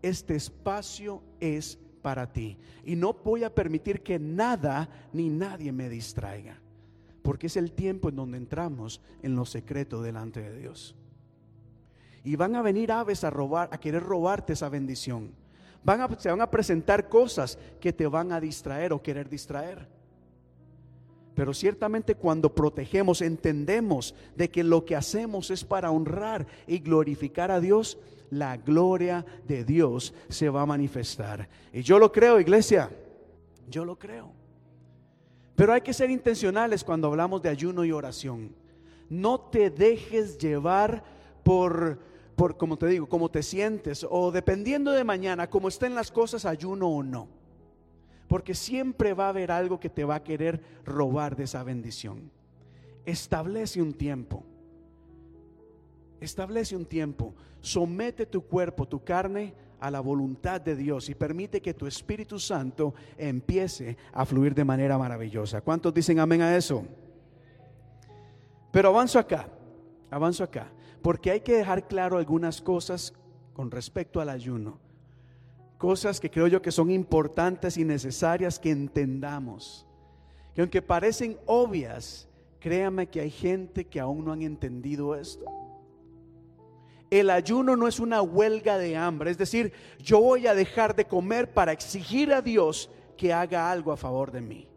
este espacio es para ti. Y no voy a permitir que nada ni nadie me distraiga. Porque es el tiempo en donde entramos en lo secreto delante de Dios. Y van a venir aves a robar, a querer robarte esa bendición. Van a, se van a presentar cosas que te van a distraer o querer distraer. Pero ciertamente cuando protegemos, entendemos de que lo que hacemos es para honrar y glorificar a Dios, la gloria de Dios se va a manifestar. Y yo lo creo, iglesia, yo lo creo. Pero hay que ser intencionales cuando hablamos de ayuno y oración. No te dejes llevar por, por como te digo, cómo te sientes o dependiendo de mañana, cómo estén las cosas, ayuno o no. Porque siempre va a haber algo que te va a querer robar de esa bendición. Establece un tiempo. Establece un tiempo. Somete tu cuerpo, tu carne a la voluntad de Dios y permite que tu Espíritu Santo empiece a fluir de manera maravillosa. ¿Cuántos dicen amén a eso? Pero avanzo acá, avanzo acá, porque hay que dejar claro algunas cosas con respecto al ayuno cosas que creo yo que son importantes y necesarias que entendamos. Que aunque parecen obvias, créame que hay gente que aún no han entendido esto. El ayuno no es una huelga de hambre, es decir, yo voy a dejar de comer para exigir a Dios que haga algo a favor de mí.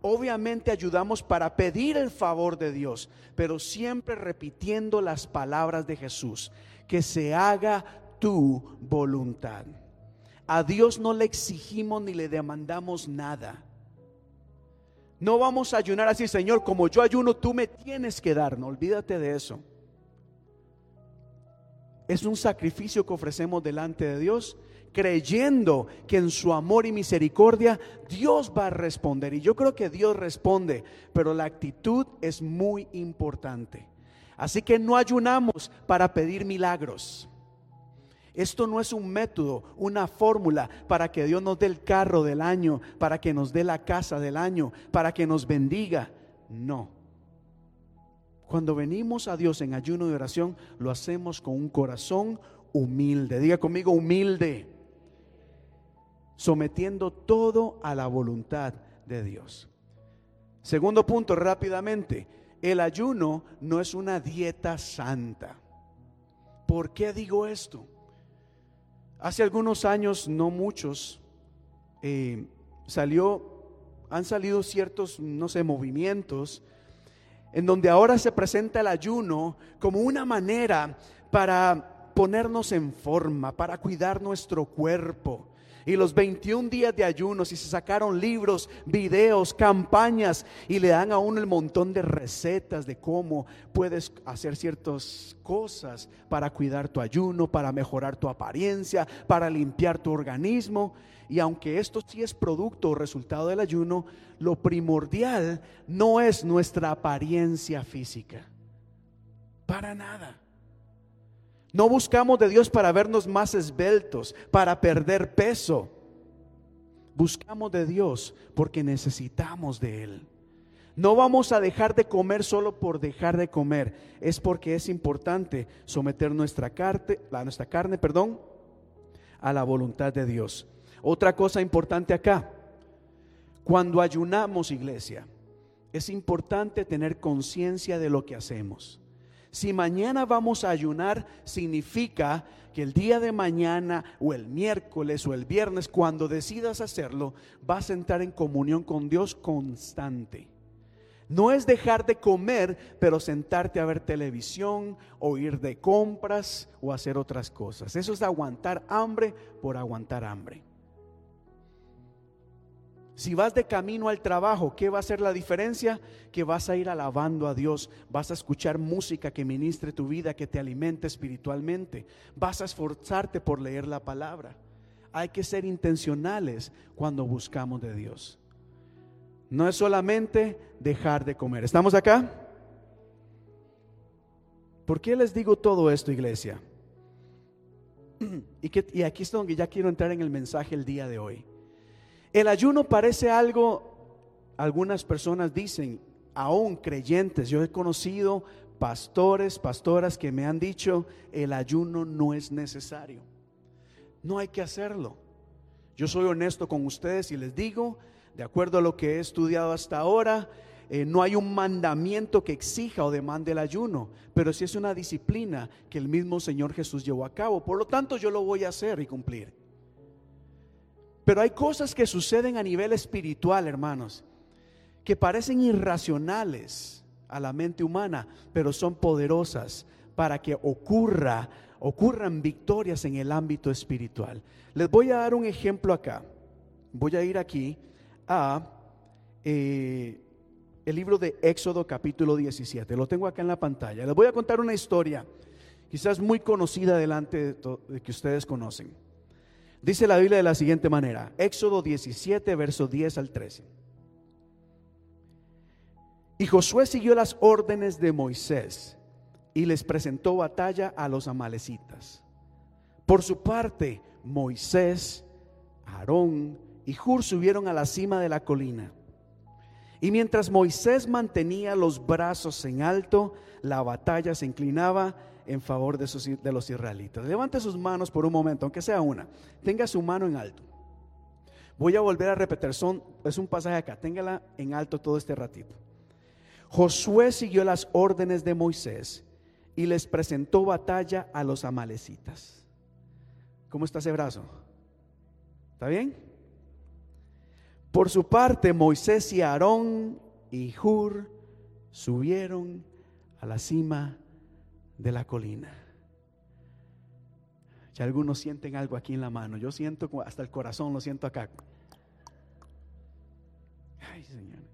Obviamente ayudamos para pedir el favor de Dios, pero siempre repitiendo las palabras de Jesús, que se haga tu voluntad. A Dios no le exigimos ni le demandamos nada. No vamos a ayunar así, Señor, como yo ayuno, tú me tienes que dar. No olvídate de eso. Es un sacrificio que ofrecemos delante de Dios, creyendo que en su amor y misericordia Dios va a responder. Y yo creo que Dios responde, pero la actitud es muy importante. Así que no ayunamos para pedir milagros. Esto no es un método, una fórmula para que Dios nos dé el carro del año, para que nos dé la casa del año, para que nos bendiga. No. Cuando venimos a Dios en ayuno y oración, lo hacemos con un corazón humilde. Diga conmigo, humilde. Sometiendo todo a la voluntad de Dios. Segundo punto, rápidamente. El ayuno no es una dieta santa. ¿Por qué digo esto? Hace algunos años, no muchos, eh, salió, han salido ciertos, no sé, movimientos en donde ahora se presenta el ayuno como una manera para ponernos en forma, para cuidar nuestro cuerpo, y los 21 días de ayunos y se sacaron libros, videos, campañas y le dan a uno el montón de recetas de cómo puedes hacer ciertas cosas para cuidar tu ayuno, para mejorar tu apariencia, para limpiar tu organismo. Y aunque esto sí es producto o resultado del ayuno, lo primordial no es nuestra apariencia física. Para nada. No buscamos de Dios para vernos más esbeltos, para perder peso. Buscamos de Dios porque necesitamos de Él. No vamos a dejar de comer solo por dejar de comer. Es porque es importante someter nuestra carne, nuestra carne, perdón, a la voluntad de Dios. Otra cosa importante acá. Cuando ayunamos, iglesia, es importante tener conciencia de lo que hacemos. Si mañana vamos a ayunar, significa que el día de mañana o el miércoles o el viernes, cuando decidas hacerlo, vas a entrar en comunión con Dios constante. No es dejar de comer, pero sentarte a ver televisión o ir de compras o hacer otras cosas. Eso es aguantar hambre por aguantar hambre. Si vas de camino al trabajo, ¿qué va a ser la diferencia? Que vas a ir alabando a Dios, vas a escuchar música que ministre tu vida, que te alimente espiritualmente, vas a esforzarte por leer la palabra. Hay que ser intencionales cuando buscamos de Dios. No es solamente dejar de comer. ¿Estamos acá? ¿Por qué les digo todo esto, iglesia? <clears throat> Y, y aquí es donde ya quiero entrar en el mensaje el día de hoy. El ayuno parece algo, algunas personas dicen, aún creyentes, yo he conocido pastores, pastoras que me han dicho, el ayuno no es necesario. No hay que hacerlo. Yo soy honesto con ustedes y les digo, de acuerdo a lo que he estudiado hasta ahora, eh, no hay un mandamiento que exija o demande el ayuno, pero sí es una disciplina que el mismo Señor Jesús llevó a cabo. Por lo tanto, yo lo voy a hacer y cumplir. Pero hay cosas que suceden a nivel espiritual, hermanos, que parecen irracionales a la mente humana, pero son poderosas para que ocurra, ocurran victorias en el ámbito espiritual. Les voy a dar un ejemplo acá. Voy a ir aquí a eh, el libro de Éxodo capítulo 17. Lo tengo acá en la pantalla. Les voy a contar una historia, quizás muy conocida delante de que ustedes conocen. Dice la Biblia de la siguiente manera, Éxodo 17, versos 10 al 13. Y Josué siguió las órdenes de Moisés y les presentó batalla a los amalecitas. Por su parte, Moisés, Aarón y Hur subieron a la cima de la colina. Y mientras Moisés mantenía los brazos en alto, la batalla se inclinaba en favor de, los israelitas. Levante sus manos por un momento, aunque sea una. Tenga su mano en alto. Voy a volver a repetir, son, es un pasaje acá, téngala en alto todo este ratito. Josué siguió las órdenes de Moisés y les presentó batalla a los amalecitas. ¿Cómo está ese brazo? ¿Está bien? Por su parte, Moisés y Aarón y Hur subieron a la cima de la colina. Ya algunos sienten algo aquí en la mano. Yo siento hasta el corazón, lo siento acá. Ay, Señor.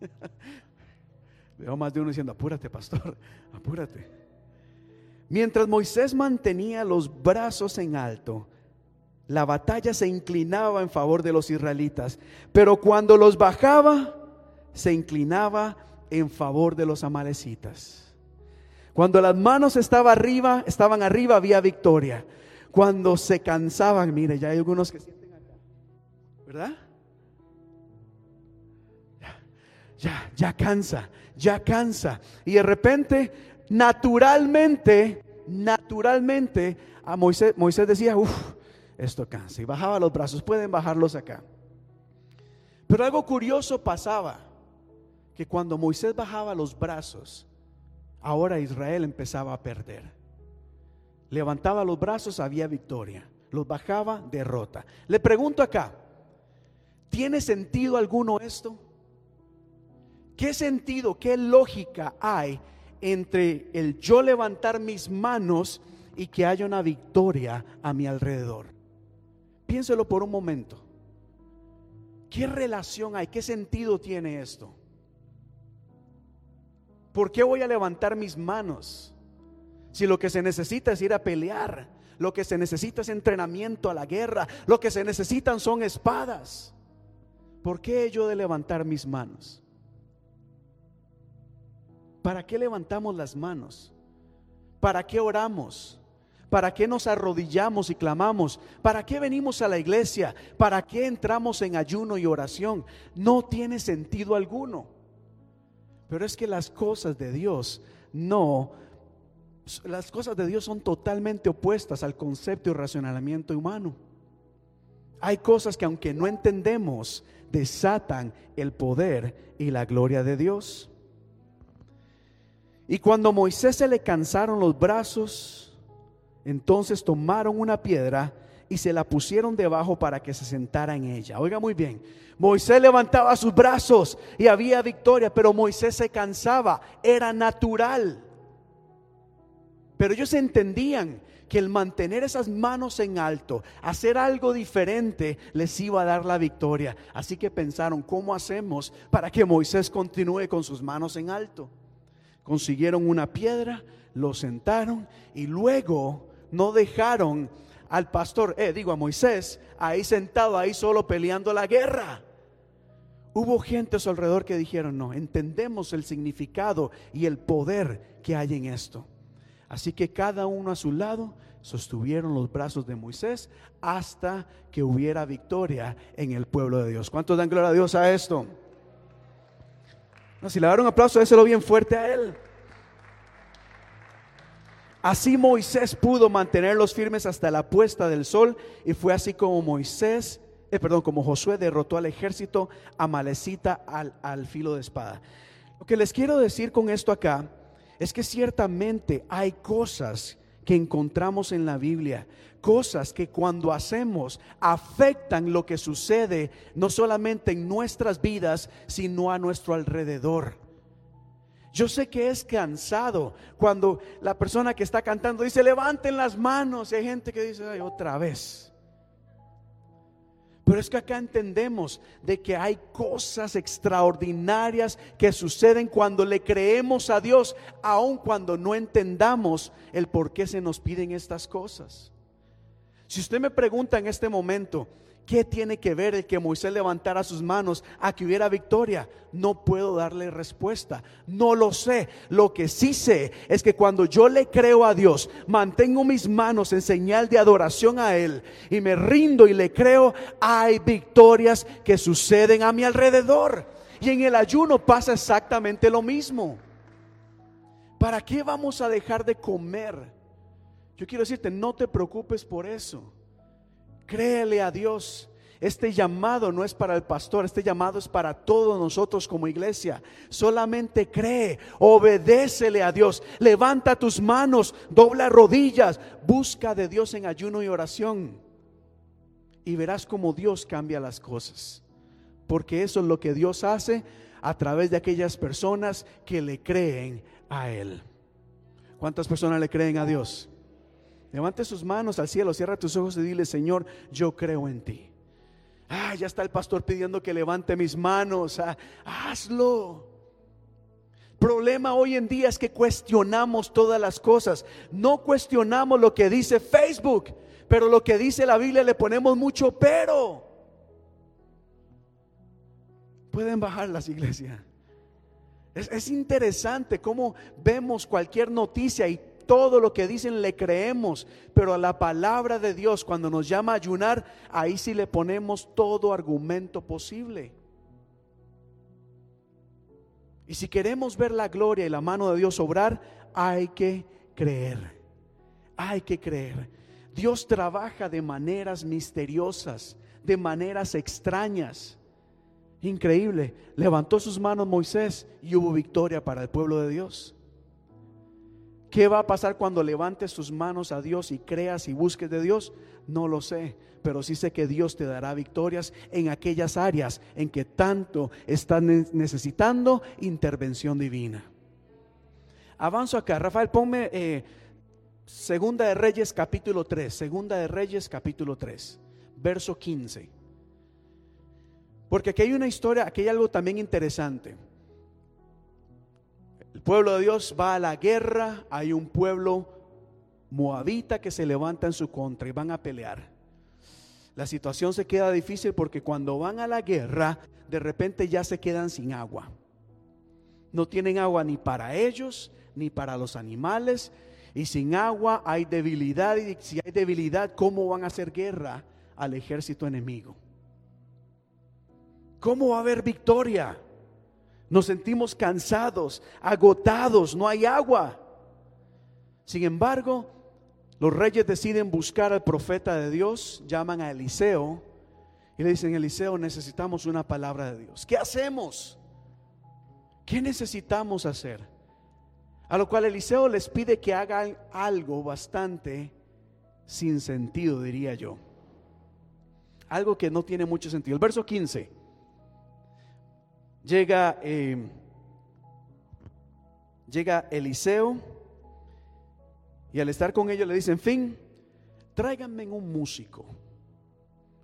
<laughs> Veo más de uno diciendo, apúrate, pastor, apúrate. Mientras Moisés mantenía los brazos en alto, la batalla se inclinaba en favor de los israelitas, pero cuando los bajaba, se inclinaba en favor de los amalecitas. Cuando las manos estaban arriba, estaban arriba, había victoria. Cuando se cansaban, mire, ya hay algunos que sienten acá, ¿verdad? Ya, ya, cansa, ya cansa. Y de repente, naturalmente, naturalmente, a Moisés, Moisés decía, uff, esto cansa. Y bajaba los brazos, pueden bajarlos acá. Pero algo curioso pasaba, que cuando Moisés bajaba los brazos, ahora Israel empezaba a perder. Levantaba los brazos, había victoria. Los bajaba, derrota. Le pregunto acá, ¿tiene sentido alguno esto? ¿Qué sentido, qué lógica hay entre el yo levantar mis manos y que haya una victoria a mi alrededor? Piénselo por un momento. ¿Qué relación hay? ¿Qué sentido tiene esto? ¿Por qué voy a levantar mis manos? Si lo que se necesita es ir a pelear, lo que se necesita es entrenamiento a la guerra, lo que se necesitan son espadas. ¿Por qué yo de levantar mis manos? ¿Para qué levantamos las manos? ¿Para qué oramos? ¿Para qué nos arrodillamos y clamamos? ¿Para qué venimos a la iglesia? ¿Para qué entramos en ayuno y oración? No tiene sentido alguno. Pero es que las cosas de Dios no, las cosas de Dios son totalmente opuestas al concepto y racionamiento humano. Hay cosas que aunque no entendemos, desatan el poder y la gloria de Dios. Y cuando Moisés se le cansaron los brazos, entonces tomaron una piedra y se la pusieron debajo para que se sentara en ella. Oiga muy bien, Moisés levantaba sus brazos y había victoria, pero Moisés se cansaba, era natural. Pero ellos entendían que el mantener esas manos en alto, hacer algo diferente, les iba a dar la victoria. Así que pensaron, ¿cómo hacemos para que Moisés continúe con sus manos en alto? Consiguieron una piedra, lo sentaron y luego no dejaron al pastor, eh, digo a Moisés, ahí sentado, ahí solo peleando la guerra. Hubo gente a su alrededor que dijeron, no, entendemos el significado y el poder que hay en esto. Así que cada uno a su lado sostuvieron los brazos de Moisés hasta que hubiera victoria en el pueblo de Dios. ¿Cuántos dan gloria a Dios a esto? si le daron un aplauso, déselo bien fuerte a él. Así Moisés pudo mantenerlos firmes hasta la puesta del sol y fue así como Moisés, eh, perdón, como Josué derrotó al ejército amalecita al, al filo de espada. Lo que les quiero decir con esto acá es que ciertamente hay cosas que encontramos en la Biblia, cosas que cuando hacemos afectan lo que sucede no solamente en nuestras vidas, sino a nuestro alrededor. Yo sé que es cansado cuando la persona que está cantando dice, levanten las manos. Y hay gente que dice, Ay, otra vez. Pero es que acá entendemos de que hay cosas extraordinarias que suceden cuando le creemos a Dios, aun cuando no entendamos el por qué se nos piden estas cosas. Si usted me pregunta en este momento, ¿Qué tiene que ver el que Moisés levantara sus manos a que hubiera victoria? No puedo darle respuesta. No lo sé. Lo que sí sé es que cuando yo le creo a Dios, mantengo mis manos en señal de adoración a Él y me rindo y le creo, hay victorias que suceden a mi alrededor. Y en el ayuno pasa exactamente lo mismo. ¿Para qué vamos a dejar de comer? Yo quiero decirte, no te preocupes por eso. Créele a Dios. Este llamado no es para el pastor, este llamado es para todos nosotros como iglesia. Solamente cree, obedécele a Dios, levanta tus manos, dobla rodillas, busca de Dios en ayuno y oración. Y verás cómo Dios cambia las cosas. Porque eso es lo que Dios hace a través de aquellas personas que le creen a Él. ¿Cuántas personas le creen a Dios? Levante sus manos al cielo, cierra tus ojos y dile, Señor, yo creo en ti. Ah, ya está el pastor pidiendo que levante mis manos. Ah, hazlo. Problema hoy en día es que cuestionamos todas las cosas. No cuestionamos lo que dice Facebook, pero lo que dice la Biblia le ponemos mucho pero. Pueden bajar las iglesias. Es, es interesante cómo vemos cualquier noticia y todo lo que dicen le creemos, pero a la palabra de Dios, cuando nos llama a ayunar, ahí sí le ponemos todo argumento posible. Y si queremos ver la gloria y la mano de Dios obrar, hay que creer. Hay que creer. Dios trabaja de maneras misteriosas, de maneras extrañas. Increíble. Levantó sus manos Moisés y hubo victoria para el pueblo de Dios. ¿Qué va a pasar cuando levantes tus manos a Dios y creas y busques de Dios? No lo sé, pero sí sé que Dios te dará victorias en aquellas áreas en que tanto están necesitando intervención divina. Avanzo acá. Rafael, ponme eh, Segunda de Reyes capítulo 3. Segunda de Reyes capítulo 3, verso 15. Porque aquí hay una historia, aquí hay algo también interesante. El pueblo de Dios va a la guerra, hay un pueblo moabita que se levanta en su contra y van a pelear. La situación se queda difícil porque cuando van a la guerra, de repente ya se quedan sin agua. No tienen agua ni para ellos, ni para los animales. Y sin agua hay debilidad y si hay debilidad, ¿cómo van a hacer guerra al ejército enemigo? ¿Cómo va a haber victoria? Nos sentimos cansados, agotados, no hay agua. Sin embargo, los reyes deciden buscar al profeta de Dios, llaman a Eliseo y le dicen, Eliseo, necesitamos una palabra de Dios. ¿Qué hacemos? ¿Qué necesitamos hacer? A lo cual Eliseo les pide que hagan algo bastante sin sentido, diría yo. Algo que no tiene mucho sentido. El verso 15. Llega, eh, llega Eliseo y al estar con ellos le dicen, fin, tráiganme un músico.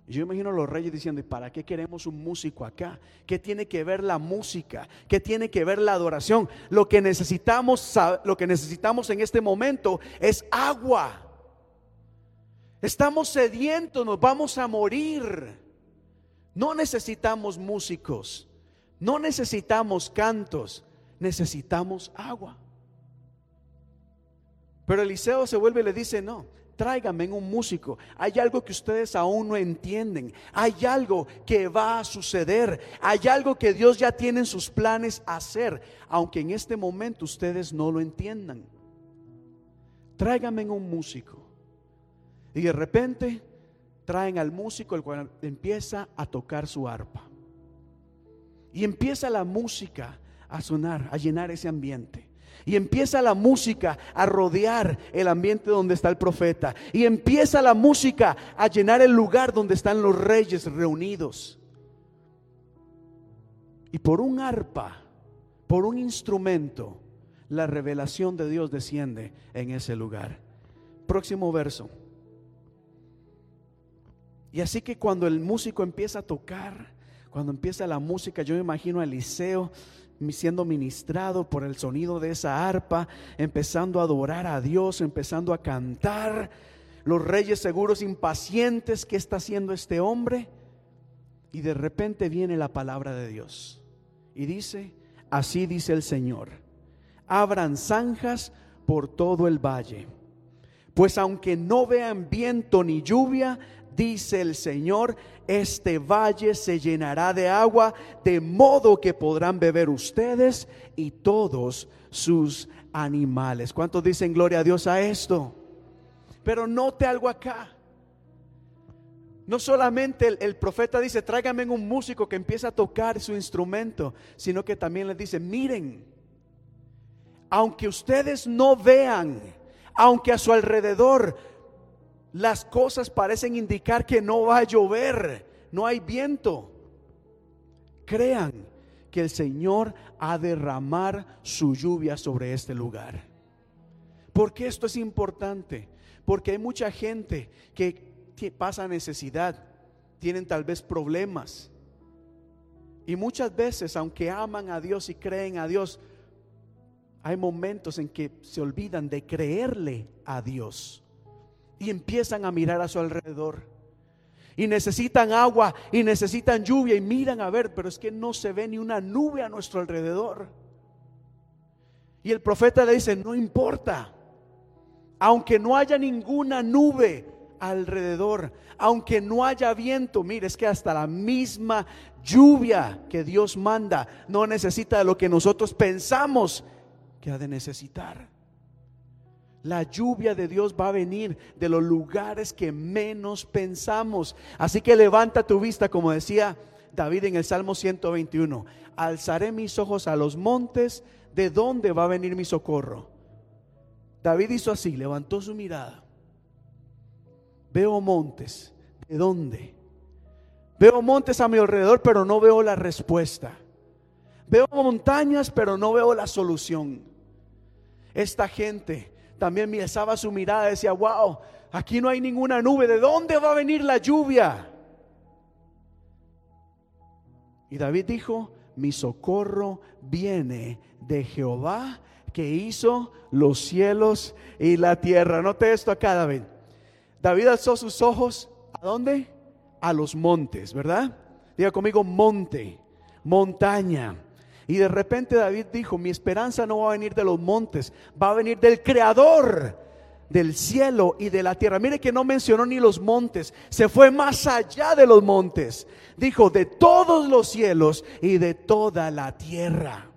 Y yo imagino a los reyes diciendo, ¿y para qué queremos un músico acá? ¿Qué tiene que ver la música? ¿Qué tiene que ver la adoración? Lo que necesitamos, lo que necesitamos en este momento es agua. Estamos sedientos, nos vamos a morir. No necesitamos músicos, no necesitamos cantos, necesitamos agua. Pero Eliseo se vuelve y le dice, no, tráigame un músico. Hay algo que ustedes aún no entienden. Hay algo que va a suceder. Hay algo que Dios ya tiene en sus planes hacer, aunque en este momento ustedes no lo entiendan. Tráigame un músico. Y de repente traen al músico, el cual empieza a tocar su arpa. Y empieza la música a sonar, a llenar ese ambiente. Y empieza la música a rodear el ambiente donde está el profeta. Y empieza la música a llenar el lugar donde están los reyes reunidos. Y por un arpa, por un instrumento, la revelación de Dios desciende en ese lugar. Próximo verso. Y así que cuando el músico empieza a tocar, cuando empieza la música, yo me imagino a Eliseo siendo ministrado por el sonido de esa arpa, empezando a adorar a Dios, empezando a cantar. Los reyes seguros impacientes, ¿qué está haciendo este hombre? Y de repente viene la palabra de Dios. Y dice, así dice el Señor, abran zanjas por todo el valle. Pues aunque no vean viento ni lluvia, dice el Señor, este valle se llenará de agua, de modo que podrán beber ustedes y todos sus animales. ¿Cuántos dicen gloria a Dios a esto? Pero note algo acá. No solamente el, profeta dice, tráigame un músico que empiece a tocar su instrumento, sino que también les dice, miren, aunque ustedes no vean, aunque a su alrededor las cosas parecen indicar que no va a llover, no hay viento. Crean que el Señor ha derramar su lluvia sobre este lugar. ¿Por qué esto es importante? Porque hay mucha gente que pasa necesidad, tienen tal vez problemas. Y muchas veces, aunque aman a Dios y creen a Dios, hay momentos en que se olvidan de creerle a Dios y empiezan a mirar a su alrededor. Y necesitan agua y necesitan lluvia y miran a ver, pero es que no se ve ni una nube a nuestro alrededor. Y el profeta le dice, no importa, aunque no haya ninguna nube alrededor, aunque no haya viento, mire, es que hasta la misma lluvia que Dios manda no necesita de lo que nosotros pensamos que ha de necesitar. La lluvia de Dios va a venir de los lugares que menos pensamos. Así que levanta tu vista, como decía David en el Salmo 121. Alzaré mis ojos a los montes, ¿de dónde va a venir mi socorro? David hizo así, levantó su mirada. Veo montes, ¿de dónde? Veo montes a mi alrededor, pero no veo la respuesta. Veo montañas, pero no veo la solución. Esta gente también alzaba su mirada y decía, wow, aquí no hay ninguna nube, ¿de dónde va a venir la lluvia? Y David dijo, mi socorro viene de Jehová que hizo los cielos y la tierra. Note esto acá, David. David alzó sus ojos, ¿a dónde? A los montes, ¿verdad? Diga conmigo, monte, montaña. Y de repente David dijo, mi esperanza no va a venir de los montes, va a venir del Creador del cielo y de la tierra. Mire que no mencionó ni los montes, se fue más allá de los montes. Dijo, de todos los cielos y de toda la tierra.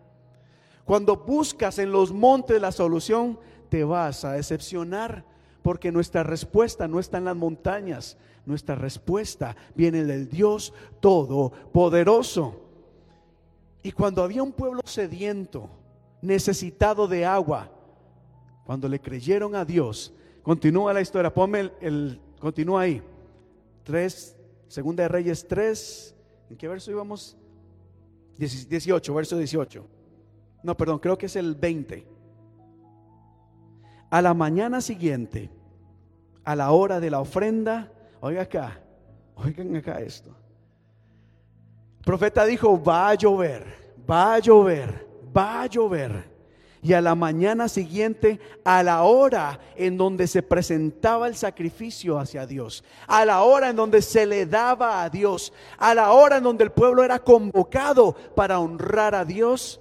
Cuando buscas en los montes la solución, te vas a decepcionar porque nuestra respuesta no está en las montañas, nuestra respuesta viene del Dios Todopoderoso. Y cuando había un pueblo sediento, necesitado de agua, cuando le creyeron a Dios, continúa la historia, ponme el, continúa ahí. 3, Segunda de Reyes 3, ¿en qué verso íbamos? 18, verso 18. No, perdón, creo que es el 20. A la mañana siguiente, a la hora de la ofrenda, oiga acá, oigan acá esto. Profeta dijo, va a llover, va a llover, va a llover. Y a la mañana siguiente, a la hora en donde se presentaba el sacrificio hacia Dios, a la hora en donde se le daba a Dios, a la hora en donde el pueblo era convocado para honrar a Dios,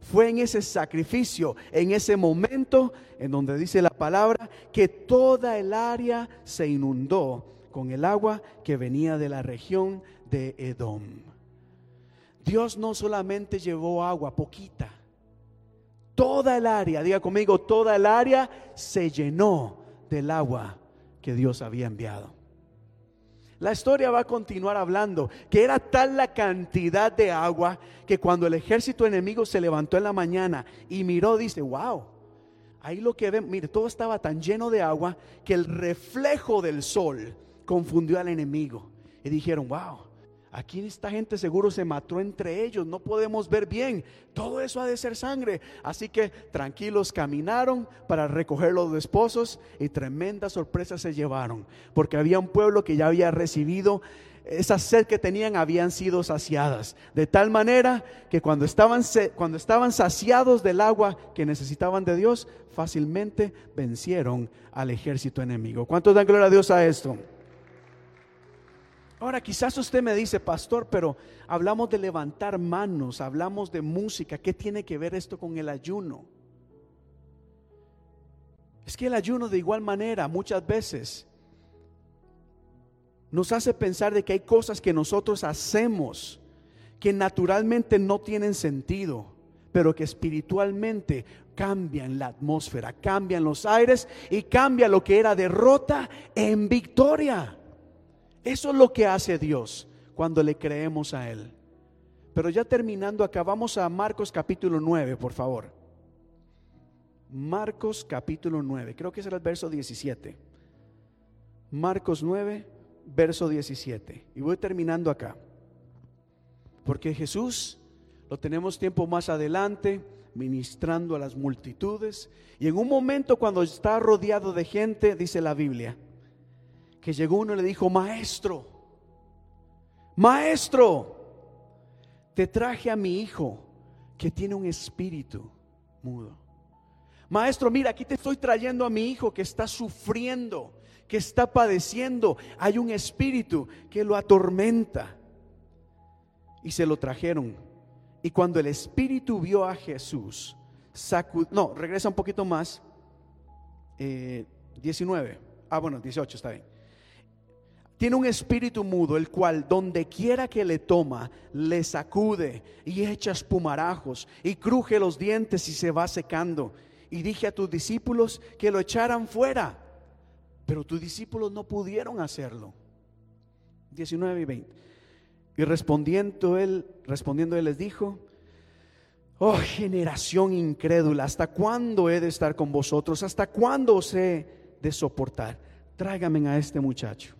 fue en ese sacrificio, en ese momento en donde dice la palabra que toda el área se inundó con el agua que venía de la región de Edom. Dios no solamente llevó agua, poquita. Toda el área, diga conmigo, toda el área se llenó del agua que Dios había enviado. La historia va a continuar hablando que era tal la cantidad de agua que cuando el ejército enemigo se levantó en la mañana y miró, dice, wow, ahí lo que ven, mire, todo estaba tan lleno de agua que el reflejo del sol confundió al enemigo. Y dijeron, wow, Aquí esta gente seguro se mató entre ellos, no podemos ver bien. Todo eso ha de ser sangre. Así que tranquilos caminaron para recoger los esposos y tremenda sorpresa se llevaron, porque había un pueblo que ya había recibido esa sed que tenían habían sido saciadas, de tal manera que cuando estaban cuando estaban saciados del agua que necesitaban de Dios, fácilmente vencieron al ejército enemigo. ¿Cuántos dan gloria a Dios a esto? Ahora quizás usted me dice, pastor, pero hablamos de levantar manos, hablamos de música, ¿qué tiene que ver esto con el ayuno? Es que el ayuno de igual manera muchas veces nos hace pensar de que hay cosas que nosotros hacemos que naturalmente no tienen sentido, pero que espiritualmente cambian la atmósfera, cambian los aires y cambia lo que era derrota en victoria. Eso es lo que hace Dios cuando le creemos a Él. Pero ya terminando acá, vamos a Marcos capítulo 9, por favor. Marcos capítulo 9, creo que es el verso 17. Marcos 9, verso 17. Y voy terminando acá. Porque Jesús, lo tenemos tiempo más adelante, ministrando a las multitudes. Y en un momento cuando está rodeado de gente, dice la Biblia, que llegó uno y le dijo, maestro, maestro, te traje a mi hijo que tiene un espíritu mudo. Maestro, mira, aquí te estoy trayendo a mi hijo que está sufriendo, que está padeciendo. Hay un espíritu que lo atormenta. Y se lo trajeron. Y cuando el espíritu vio a Jesús, no, regresa un poquito más. 19. Eh, ah, bueno, 18 está bien tiene un espíritu mudo, el cual donde quiera que le toma, le sacude y echa espumarajos y cruje los dientes y se va secando. Y dije a tus discípulos que lo echaran fuera, pero tus discípulos no pudieron hacerlo. 19 y 20. Y respondiendo él, respondiendo él les dijo, oh generación incrédula, ¿hasta cuándo he de estar con vosotros? ¿Hasta cuándo os he de soportar? Tráigame a este muchacho.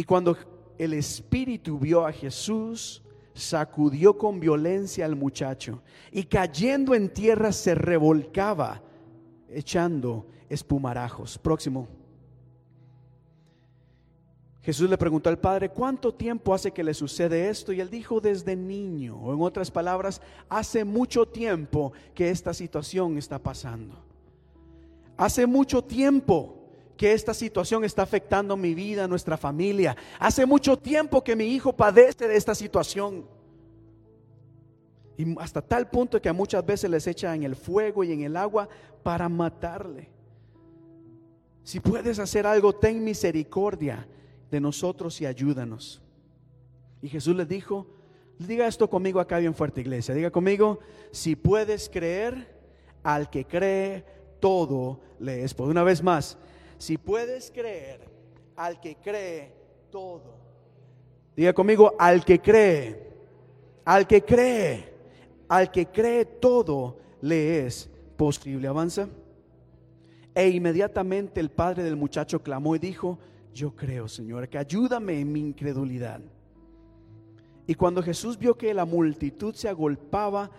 Y cuando el espíritu vio a Jesús, sacudió con violencia al muchacho y cayendo en tierra se revolcaba echando espumarajos. Próximo. Jesús le preguntó al padre, ¿cuánto tiempo hace que le sucede esto? Y él dijo, desde niño, o en otras palabras, hace mucho tiempo que esta situación está pasando. Hace mucho tiempo que esta situación está afectando mi vida, nuestra familia. Hace mucho tiempo que mi hijo padece de esta situación. Y hasta tal punto que muchas veces les echa en el fuego y en el agua para matarle. Si puedes hacer algo, ten misericordia de nosotros y ayúdanos. Y Jesús les dijo, diga esto conmigo acá bien fuerte iglesia, diga conmigo, si puedes creer, al que cree, todo le es. Por una vez más, si puedes creer, al que cree, todo. Diga conmigo, al que cree, al que cree, al que cree todo le es posible. Avanza. E inmediatamente el padre del muchacho clamó y dijo, yo creo, Señor, que ayúdame en mi incredulidad. Y cuando Jesús vio que la multitud se agolpaba,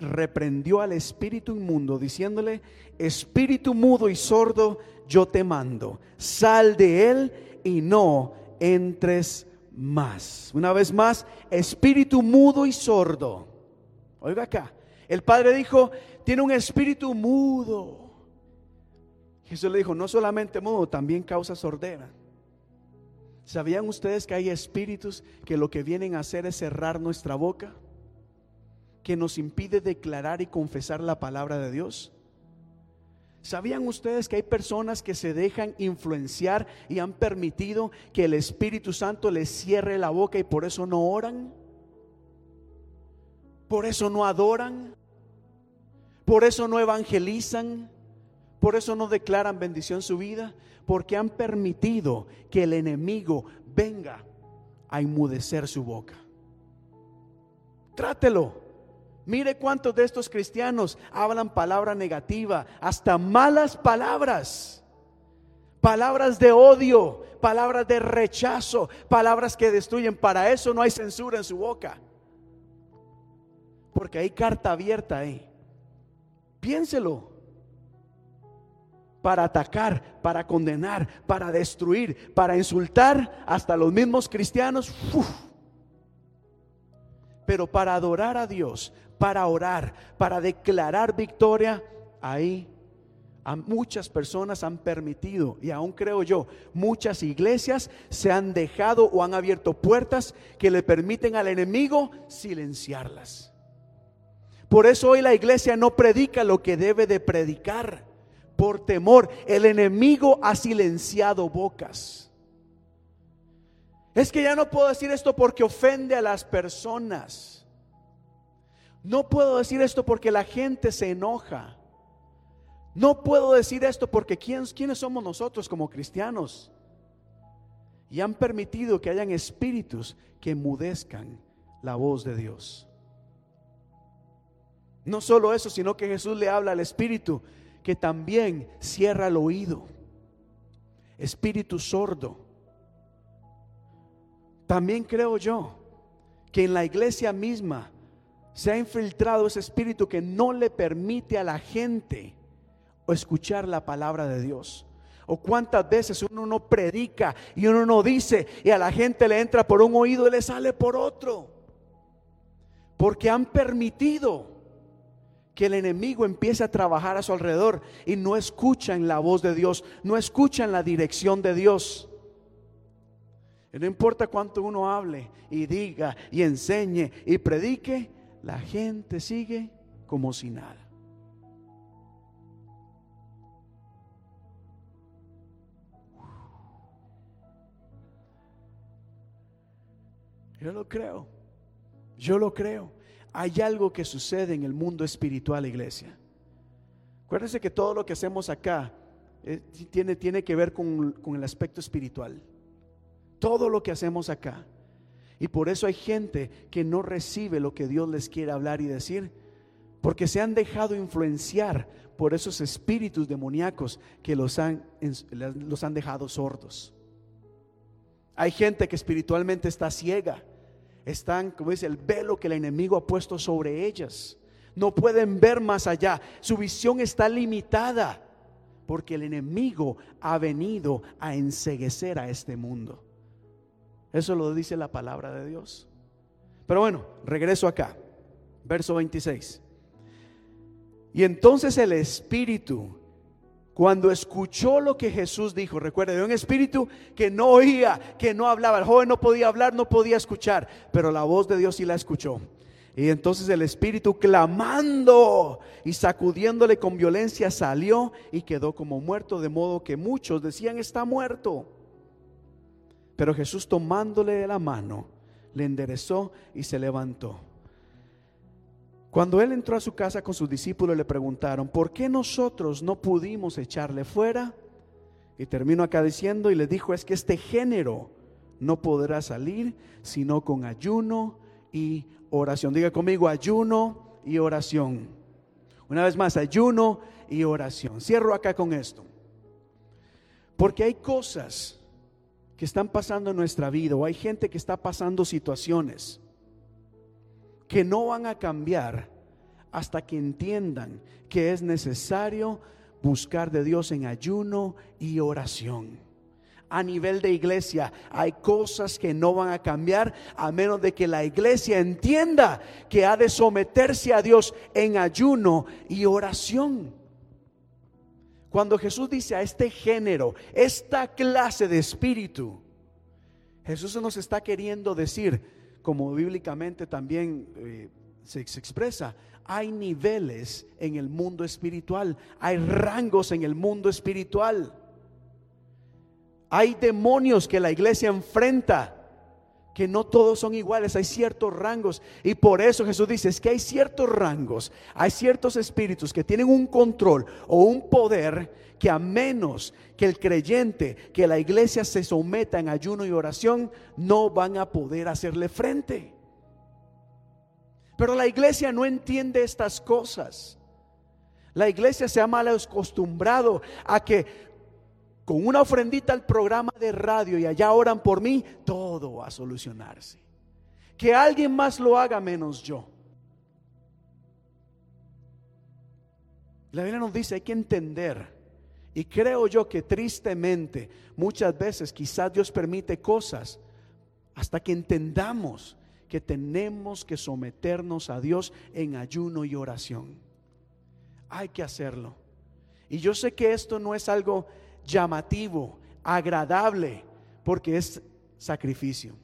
reprendió al espíritu inmundo, diciéndole, espíritu mudo y sordo, yo te mando, sal de él y no entres más. Una vez más, espíritu mudo y sordo. Oiga acá, el padre dijo, tiene un espíritu mudo. Jesús le dijo, no solamente mudo, también causa sordera. ¿Sabían ustedes que hay espíritus que lo que vienen a hacer es cerrar nuestra boca? Que nos impide declarar y confesar la palabra de Dios. ¿Sabían ustedes que hay personas que se dejan influenciar y han permitido que el Espíritu Santo les cierre la boca y por eso no oran? ¿Por eso no adoran? ¿Por eso no evangelizan? ¿Por eso no declaran bendición su vida? porque han permitido que el enemigo venga a inmudecer su boca. Trátelo. Mire cuántos de estos cristianos hablan palabra negativa, hasta malas palabras, palabras de odio, palabras de rechazo, palabras que destruyen. Para eso no hay censura en su boca. Porque hay carta abierta ahí. Piénselo para atacar, para condenar, para destruir, para insultar hasta los mismos cristianos. Pero para adorar a Dios, para orar, para declarar victoria, ahí a muchas personas han permitido, y aún creo yo, muchas iglesias se han dejado o han abierto puertas que le permiten al enemigo silenciarlas. Por eso hoy la iglesia no predica lo que debe de predicar por temor. El enemigo ha silenciado bocas. Es que ya no puedo decir esto porque ofende a las personas. No puedo decir esto porque la gente se enoja. No puedo decir esto porque ¿quiénes, ¿quiénes somos nosotros como cristianos? Y han permitido que hayan espíritus que mudezcan la voz de Dios. No solo eso, sino que Jesús le habla al espíritu que también cierra el oído. Espíritu sordo. También creo yo que en la iglesia misma se ha infiltrado ese espíritu que no le permite a la gente escuchar la palabra de Dios. O cuántas veces uno no predica y uno no dice y a la gente le entra por un oído y le sale por otro. Porque han permitido que el enemigo empiece a trabajar a su alrededor y no escuchan la voz de Dios, no escuchan la dirección de Dios. Y no importa cuánto uno hable y diga y enseñe y predique, la gente sigue como si nada. Yo lo creo, yo lo creo hay algo que sucede en el mundo espiritual, iglesia. Acuérdense que todo lo que hacemos acá eh, tiene, tiene que ver con, con el aspecto espiritual. Todo lo que hacemos acá. Y por eso hay gente que no recibe lo que Dios les quiere hablar y decir, porque se han dejado influenciar por esos espíritus demoníacos que los han, los han dejado sordos. Hay gente que espiritualmente está ciega están, como dice, el velo que el enemigo ha puesto sobre ellas. No pueden ver más allá. Su visión está limitada porque el enemigo ha venido a enseguecer a este mundo. Eso lo dice la palabra de Dios. Pero bueno, regreso acá. Verso 26. Y entonces el Espíritu cuando escuchó lo que Jesús dijo, recuerde, de un espíritu que no oía, que no hablaba. El joven no podía hablar, no podía escuchar, pero la voz de Dios sí la escuchó. Y entonces el espíritu clamando y sacudiéndole con violencia salió y quedó como muerto, de modo que muchos decían está muerto. Pero Jesús tomándole de la mano, le enderezó y se levantó. Cuando él entró a su casa con sus discípulos le preguntaron, ¿por qué nosotros no pudimos echarle fuera? Y termino acá diciendo y le dijo, es que este género no podrá salir sino con ayuno y oración. Diga conmigo, ayuno y oración. Una vez más, ayuno y oración. Cierro acá con esto. Porque hay cosas que están pasando en nuestra vida o hay gente que está pasando situaciones que no van a cambiar hasta que entiendan que es necesario buscar de Dios en ayuno y oración a nivel de iglesia. Hay cosas que no van a cambiar a menos de que la iglesia entienda que ha de someterse a Dios en ayuno y oración. Cuando Jesús dice a este género, esta clase de espíritu, Jesús nos está queriendo decir, como bíblicamente también eh, se, se expresa, hay niveles en el mundo espiritual, hay rangos en el mundo espiritual. Hay demonios que la iglesia enfrenta, que no todos son iguales, hay ciertos rangos. Y por eso Jesús dice, es que hay ciertos rangos, hay ciertos espíritus que tienen un control o un poder que a menos que el creyente, que la iglesia se someta en ayuno y oración, no van a poder hacerle frente. Pero la iglesia no entiende estas cosas. La iglesia se ha mal acostumbrado a que con una ofrendita al programa de radio y allá oran por mí, todo va a solucionarse. Que alguien más lo haga menos yo. La Biblia nos dice, hay que entender. Y creo yo que tristemente muchas veces quizás Dios permite cosas hasta que entendamos que tenemos que someternos a Dios en ayuno y oración. Hay que hacerlo. Y yo sé que esto no es algo llamativo, agradable, porque es sacrificio,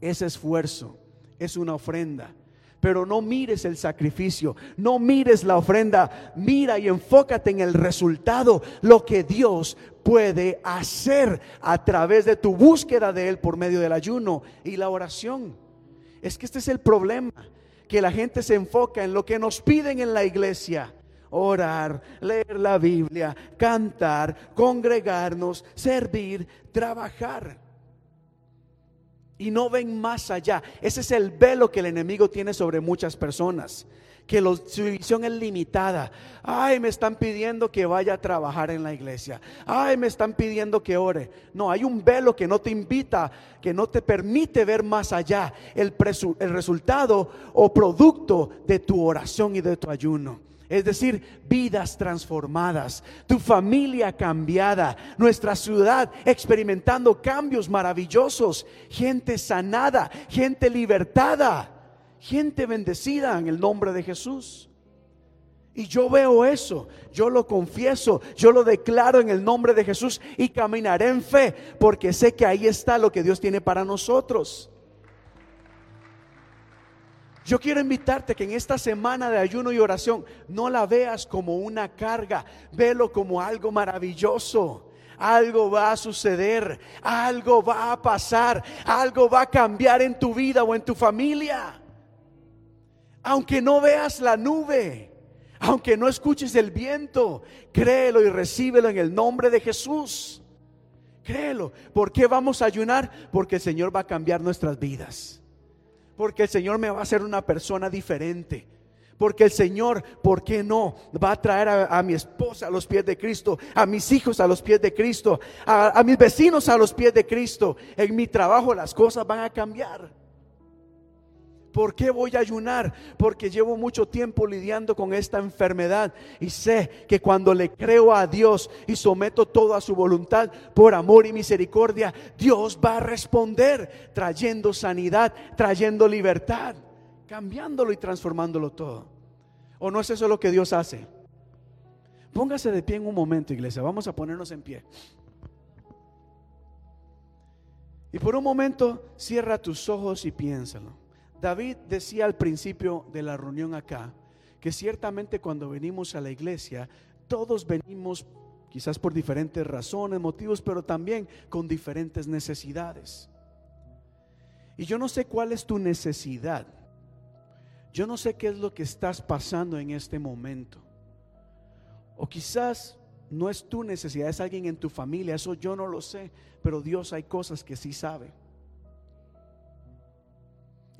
es esfuerzo, es una ofrenda. Pero no mires el sacrificio, no mires la ofrenda, mira y enfócate en el resultado, lo que Dios puede hacer a través de tu búsqueda de Él por medio del ayuno y la oración. Es que este es el problema, que la gente se enfoca en lo que nos piden en la iglesia orar, leer la Biblia, cantar, congregarnos, servir, trabajar. Y no ven más allá. Ese es el velo que el enemigo tiene sobre muchas personas. Que su visión es limitada. Ay, me están pidiendo que vaya a trabajar en la iglesia. Ay, me están pidiendo que ore. No, hay un velo que no te invita, que no te permite ver más allá el, el resultado o producto de tu oración y de tu ayuno es decir, vidas transformadas, tu familia cambiada, nuestra ciudad experimentando cambios maravillosos, gente sanada, gente libertada, gente bendecida en el nombre de Jesús. Y yo veo eso, yo lo confieso, yo lo declaro en el nombre de Jesús y caminaré en fe, porque sé que ahí está lo que Dios tiene para nosotros. Yo quiero invitarte que en esta semana de ayuno y oración no la veas como una carga, velo como algo maravilloso. Algo va a suceder, algo va a pasar, algo va a cambiar en tu vida o en tu familia. Aunque no veas la nube, aunque no escuches el viento, créelo y recíbelo en el nombre de Jesús. Créelo. ¿Por qué vamos a ayunar? Porque el Señor va a cambiar nuestras vidas porque el Señor me va a hacer una persona diferente. Porque el Señor, ¿por qué no? Va a traer a, mi esposa a los pies de Cristo, a mis hijos a los pies de Cristo, a, a mis vecinos a los pies de Cristo. En mi trabajo las cosas van a cambiar. ¿Por qué voy a ayunar? Porque llevo mucho tiempo lidiando con esta enfermedad y sé que cuando le creo a Dios y someto todo a su voluntad por amor y misericordia, Dios va a responder trayendo sanidad, trayendo libertad, cambiándolo y transformándolo todo. ¿O no es eso lo que Dios hace? Póngase de pie en un momento, iglesia. Vamos a ponernos en pie. Y por un momento cierra tus ojos y piénsalo. David decía al principio de la reunión acá que ciertamente cuando venimos a la iglesia, todos venimos quizás por diferentes razones, motivos, pero también con diferentes necesidades. Y yo no sé cuál es tu necesidad. Yo no sé qué es lo que estás pasando en este momento. O quizás no es tu necesidad, es alguien en tu familia, eso yo no lo sé, pero Dios hay cosas que sí sabe.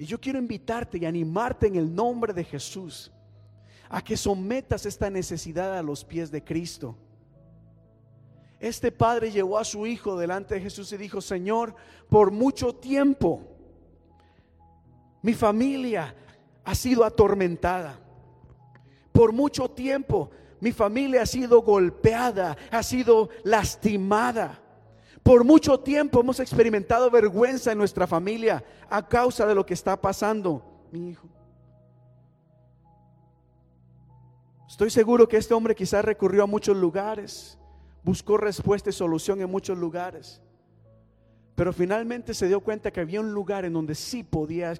Y yo quiero invitarte y animarte en el nombre de Jesús a que sometas esta necesidad a los pies de Cristo. Este padre llevó a su hijo delante de Jesús y dijo, Señor, por mucho tiempo mi familia ha sido atormentada. Por mucho tiempo mi familia ha sido golpeada, ha sido lastimada. Por mucho tiempo hemos experimentado vergüenza en nuestra familia a causa de lo que está pasando, mi hijo. Estoy seguro que este hombre quizás recurrió a muchos lugares, buscó respuesta y solución en muchos lugares, pero finalmente se dio cuenta que había un lugar en donde sí podía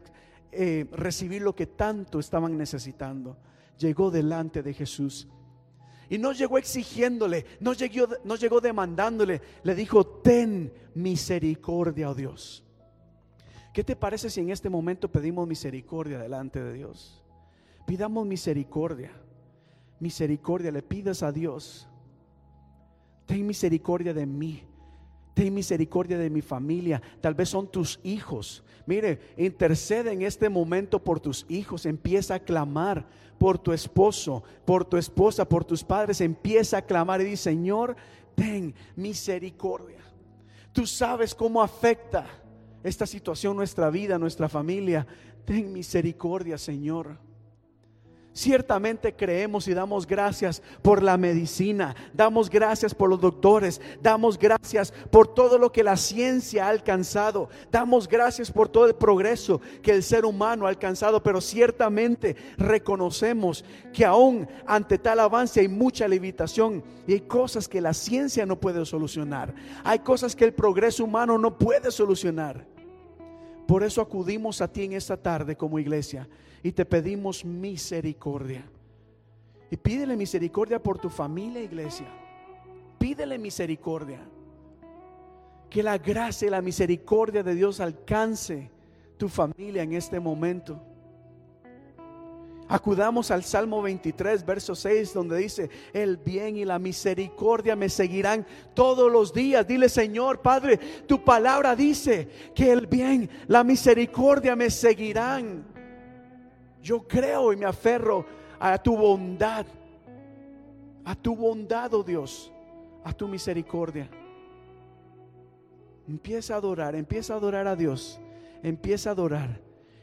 eh, recibir lo que tanto estaban necesitando. Llegó delante de Jesús y no llegó exigiéndole, no llegó, no llegó demandándole, le dijo, ten misericordia, oh Dios. ¿Qué te parece si en este momento pedimos misericordia delante de Dios? Pidamos misericordia, misericordia, le pidas a Dios, ten misericordia de mí, ten misericordia de mi familia, tal vez son tus hijos. Mire, intercede en este momento por tus hijos, empieza a clamar por tu esposo, por tu esposa, por tus padres, empieza a clamar y dice, Señor, ten misericordia. Tú sabes cómo afecta esta situación nuestra vida, nuestra familia. Ten misericordia, Señor. Ciertamente creemos y damos gracias por la medicina, damos gracias por los doctores, damos gracias por todo lo que la ciencia ha alcanzado, damos gracias por todo el progreso que el ser humano ha alcanzado, pero ciertamente reconocemos que aún ante tal avance hay mucha limitación y hay cosas que la ciencia no puede solucionar, hay cosas que el progreso humano no puede solucionar. Por eso acudimos a ti en esta tarde como iglesia y te pedimos misericordia. Y pídele misericordia por tu familia, iglesia. Pídele misericordia. Que la gracia y la misericordia de Dios alcance tu familia en este momento. Acudamos al Salmo 23, verso 6, donde dice, el bien y la misericordia me seguirán todos los días. Dile, Señor, Padre, tu palabra dice que el bien, la misericordia me seguirán. Yo creo y me aferro a tu bondad, a tu bondad, oh Dios, a tu misericordia. Empieza a adorar, empieza a adorar a Dios, empieza a adorar.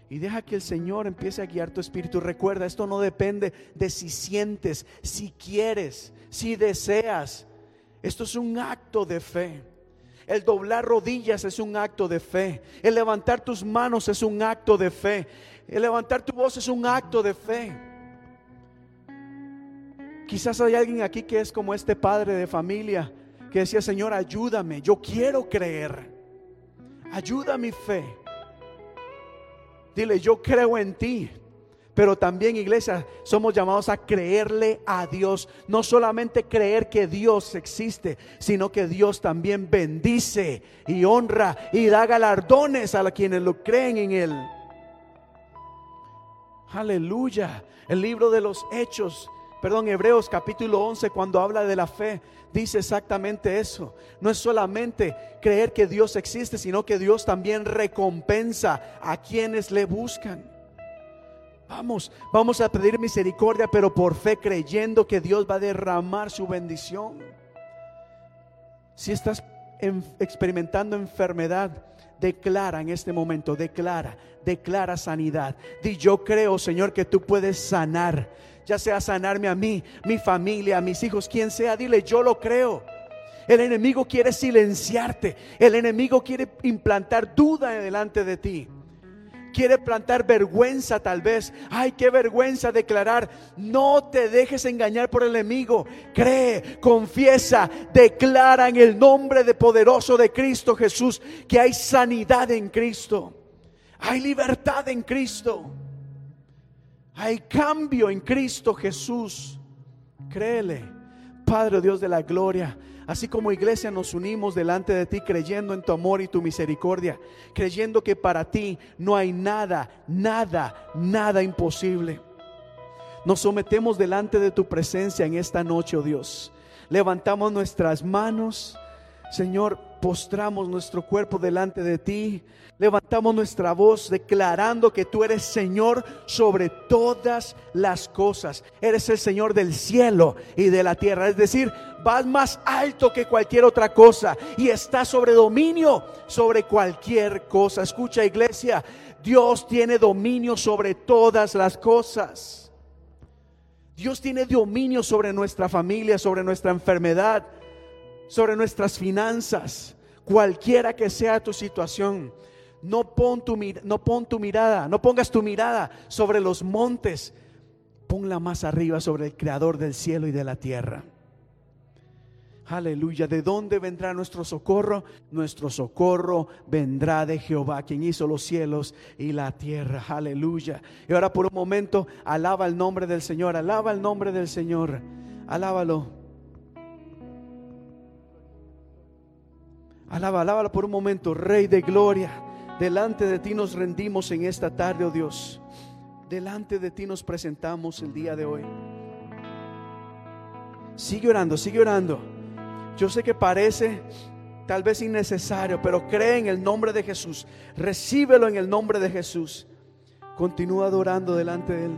Y deja que el Señor empiece a guiar tu espíritu. Recuerda, esto no depende de si sientes, si quieres, si deseas. Esto es un acto de fe. El doblar rodillas es un acto de fe. El levantar tus manos es un acto de fe. El levantar tu voz es un acto de fe. Quizás hay alguien aquí que es como este padre de familia que decía, Señor, ayúdame, yo quiero creer. Ayuda mi fe. Dile, yo creo en ti. Pero también, iglesia, somos llamados a creerle a Dios. No solamente creer que Dios existe, sino que Dios también bendice y honra y da galardones a quienes lo creen en Él. Aleluya. El libro de los Hechos, perdón, Hebreos capítulo 11, cuando habla de la fe, dice exactamente eso. No es solamente creer que Dios existe, sino que Dios también recompensa a quienes le buscan. Vamos, vamos a pedir misericordia, pero por fe creyendo que Dios va a derramar su bendición. Si estás experimentando enfermedad, declara en este momento, declara, declara sanidad. Di, yo creo, Señor, que tú puedes sanar, ya sea sanarme a mí, mi familia, a mis hijos, quien sea, dile, yo lo creo. El enemigo quiere silenciarte, el enemigo quiere implantar duda delante de ti quiere plantar vergüenza tal vez. Ay, qué vergüenza declarar. No te dejes engañar por el enemigo. Cree, confiesa, declara en el nombre de poderoso de Cristo Jesús que hay sanidad en Cristo. Hay libertad en Cristo. Hay cambio en Cristo Jesús. Créele, Padre Dios de la gloria. Así como iglesia nos unimos delante de ti creyendo en tu amor y tu misericordia, creyendo que para ti no hay nada, nada, nada imposible. Nos sometemos delante de tu presencia en esta noche, oh Dios. Levantamos nuestras manos, Señor, postramos nuestro cuerpo delante de ti, levantamos nuestra voz declarando que tú eres Señor sobre todas las cosas. Eres el Señor del cielo y de la tierra. Es decir, vas más alto que cualquier otra cosa y estás sobre dominio sobre cualquier cosa. Escucha iglesia, Dios tiene dominio sobre todas las cosas. Dios tiene dominio sobre nuestra familia, sobre nuestra enfermedad, sobre nuestras finanzas, cualquiera que sea tu situación. No pon tu, no tu mirada, no pongas tu mirada sobre los montes, ponla más arriba sobre el creador del cielo y de la tierra. Aleluya. ¿De dónde vendrá nuestro socorro? Nuestro socorro vendrá de Jehová, quien hizo los cielos y la tierra. Aleluya. Y ahora por un momento, alaba el nombre del Señor. Alaba el nombre del Señor. Alábalo. Alaba, alábalo por un momento, Rey de gloria. Delante de ti nos rendimos en esta tarde, oh Dios. Delante de ti nos presentamos el día de hoy. Sigue orando, sigue orando. Yo sé que parece tal vez innecesario, pero cree en el nombre de Jesús. Recíbelo en el nombre de Jesús. Continúa adorando delante de Él.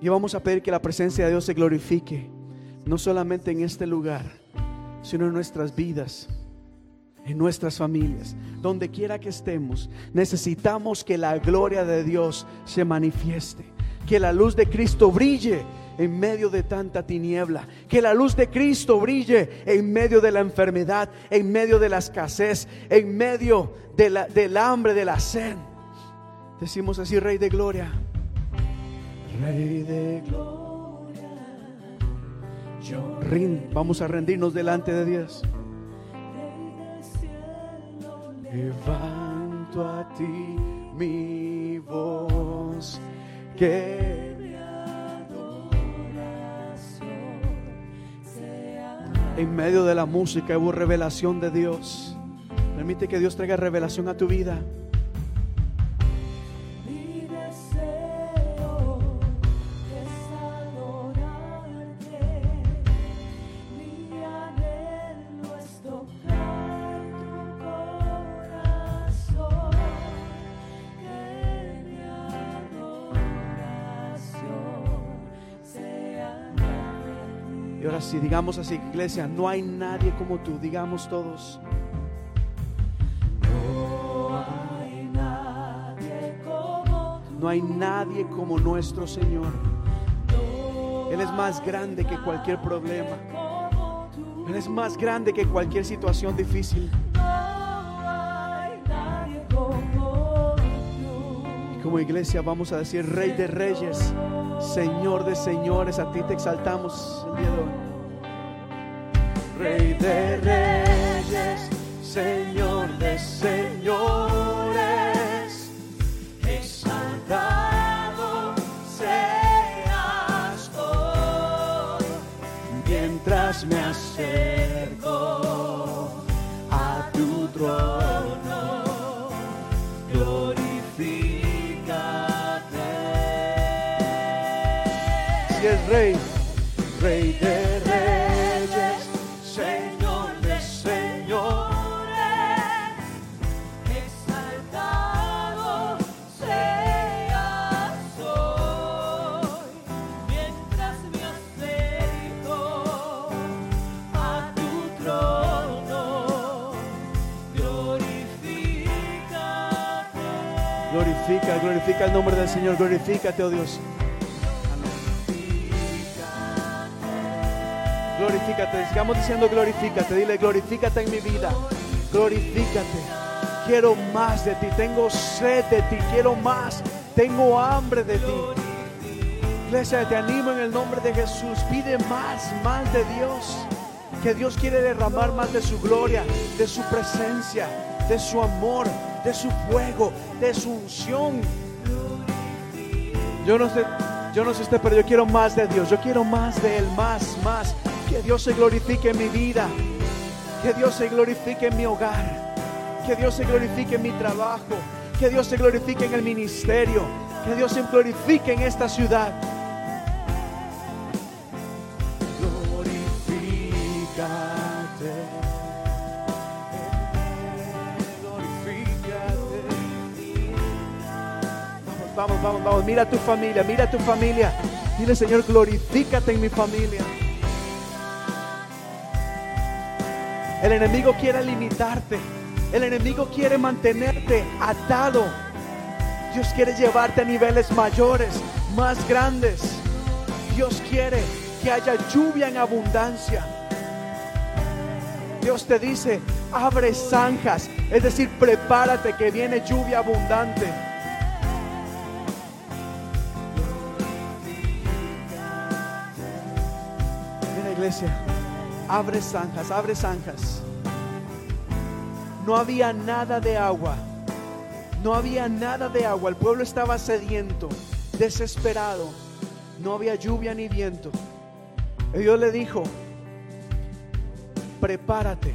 Y vamos a pedir que la presencia de Dios se glorifique, no solamente en este lugar sino en nuestras vidas, en nuestras familias, donde quiera que estemos. Necesitamos que la gloria de Dios se manifieste, que la luz de Cristo brille en medio de tanta tiniebla, que la luz de Cristo brille en medio de la enfermedad, en medio de la escasez, en medio de la, del hambre, de la sed. Decimos así, Rey de Gloria. Rey de Gloria vamos a rendirnos delante de Dios. Levanto a ti mi voz, que mi En medio de la música hubo revelación de Dios. Permite que Dios traiga revelación a tu vida. Si digamos así, iglesia, no hay nadie como tú, digamos todos. No hay nadie como No hay nadie como nuestro Señor. Él es más grande que cualquier problema. Él es más grande que cualquier situación difícil. Y como iglesia vamos a decir, Rey de Reyes, Señor de Señores, a ti te exaltamos el día de hoy. Rey de reyes, Señor de señores, el nombre del Señor, glorifícate, oh Dios. Glorifícate, sigamos diciendo glorifícate, dile glorifícate en mi vida, glorifícate. Quiero más de ti, tengo sed de ti, quiero más, tengo hambre de ti. Iglesia, te animo en el nombre de Jesús, pide más, más de Dios. Que Dios quiere derramar más de su gloria, de su presencia, de su amor, de su fuego, de su unción. Yo no sé, yo no sé usted, pero yo quiero más de Dios. Yo quiero más de Él, más, más. Que Dios se glorifique en mi vida. Que Dios se glorifique en mi hogar. Que Dios se glorifique en mi trabajo. Que Dios se glorifique en el ministerio. Que Dios se glorifique en esta ciudad. Vamos, vamos, vamos. Mira tu familia, mira a tu familia. Dile, Señor, glorifícate en mi familia. El enemigo quiere limitarte. El enemigo quiere mantenerte atado. Dios quiere llevarte a niveles mayores, más grandes. Dios quiere que haya lluvia en abundancia. Dios te dice, abre zanjas, es decir, prepárate que viene lluvia abundante. Iglesia, abre zanjas, abre zanjas. No había nada de agua, no había nada de agua, el pueblo estaba sediento, desesperado, no había lluvia ni viento. Y Dios le dijo, prepárate,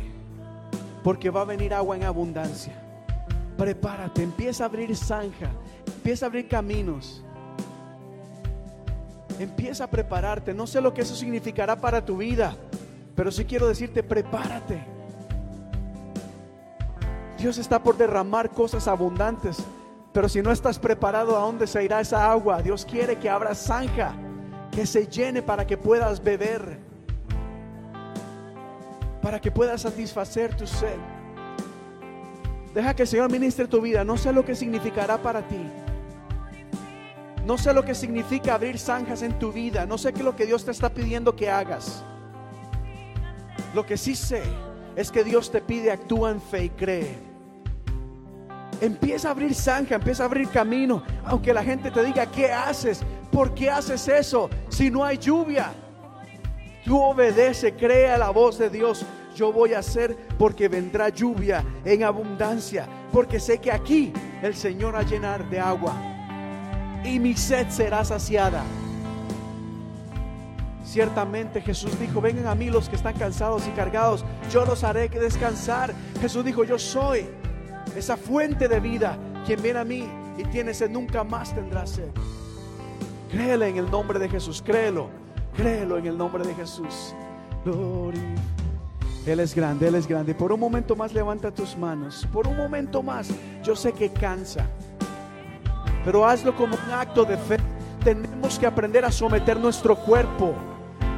porque va a venir agua en abundancia. Prepárate, empieza a abrir zanja, empieza a abrir caminos. Empieza a prepararte. No sé lo que eso significará para tu vida, pero sí quiero decirte, prepárate. Dios está por derramar cosas abundantes, pero si no estás preparado, ¿a dónde se irá esa agua? Dios quiere que abra zanja, que se llene para que puedas beber, para que puedas satisfacer tu sed. Deja que el Señor ministre tu vida. No sé lo que significará para ti. No sé lo que significa abrir zanjas en tu vida. No sé qué es lo que Dios te está pidiendo que hagas. Lo que sí sé es que Dios te pide actúa en fe y cree. Empieza a abrir zanja, empieza a abrir camino. Aunque la gente te diga, ¿qué haces? ¿Por qué haces eso si no hay lluvia? Tú obedece, crea la voz de Dios. Yo voy a hacer porque vendrá lluvia en abundancia. Porque sé que aquí el Señor va a llenar de agua. Y mi sed será saciada. Ciertamente Jesús dijo, vengan a mí los que están cansados y cargados, yo los haré que descansar. Jesús dijo, yo soy esa fuente de vida. Quien viene a mí y tiene sed nunca más tendrá sed. Créele en el nombre de Jesús, créelo, créelo en el nombre de Jesús. Él es grande, Él es grande. Por un momento más levanta tus manos. Por un momento más. Yo sé que cansa. Pero hazlo como un acto de fe. Tenemos que aprender a someter nuestro cuerpo.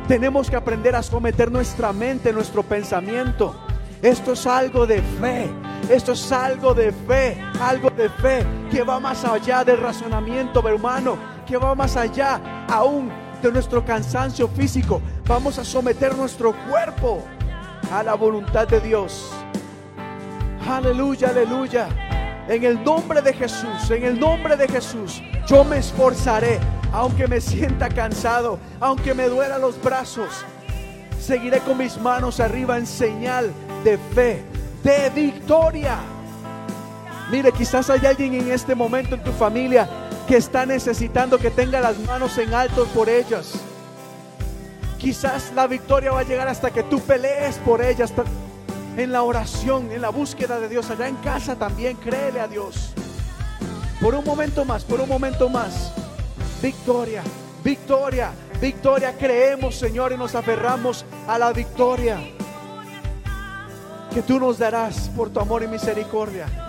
Tenemos que aprender a someter nuestra mente, nuestro pensamiento. Esto es algo de fe. Esto es algo de fe. Algo de fe que va más allá del razonamiento humano. Que va más allá aún de nuestro cansancio físico. Vamos a someter nuestro cuerpo a la voluntad de Dios. Aleluya, aleluya. En el nombre de Jesús, en el nombre de Jesús, yo me esforzaré, aunque me sienta cansado, aunque me duela los brazos. Seguiré con mis manos arriba en señal de fe, de victoria. Mire, quizás hay alguien en este momento en tu familia que está necesitando que tenga las manos en alto por ellas. Quizás la victoria va a llegar hasta que tú pelees por ellas en la oración, en la búsqueda de Dios, allá en casa también, créele a Dios. Por un momento más, por un momento más. Victoria, victoria, victoria. Creemos, Señor, y nos aferramos a la victoria que tú nos darás por tu amor y misericordia.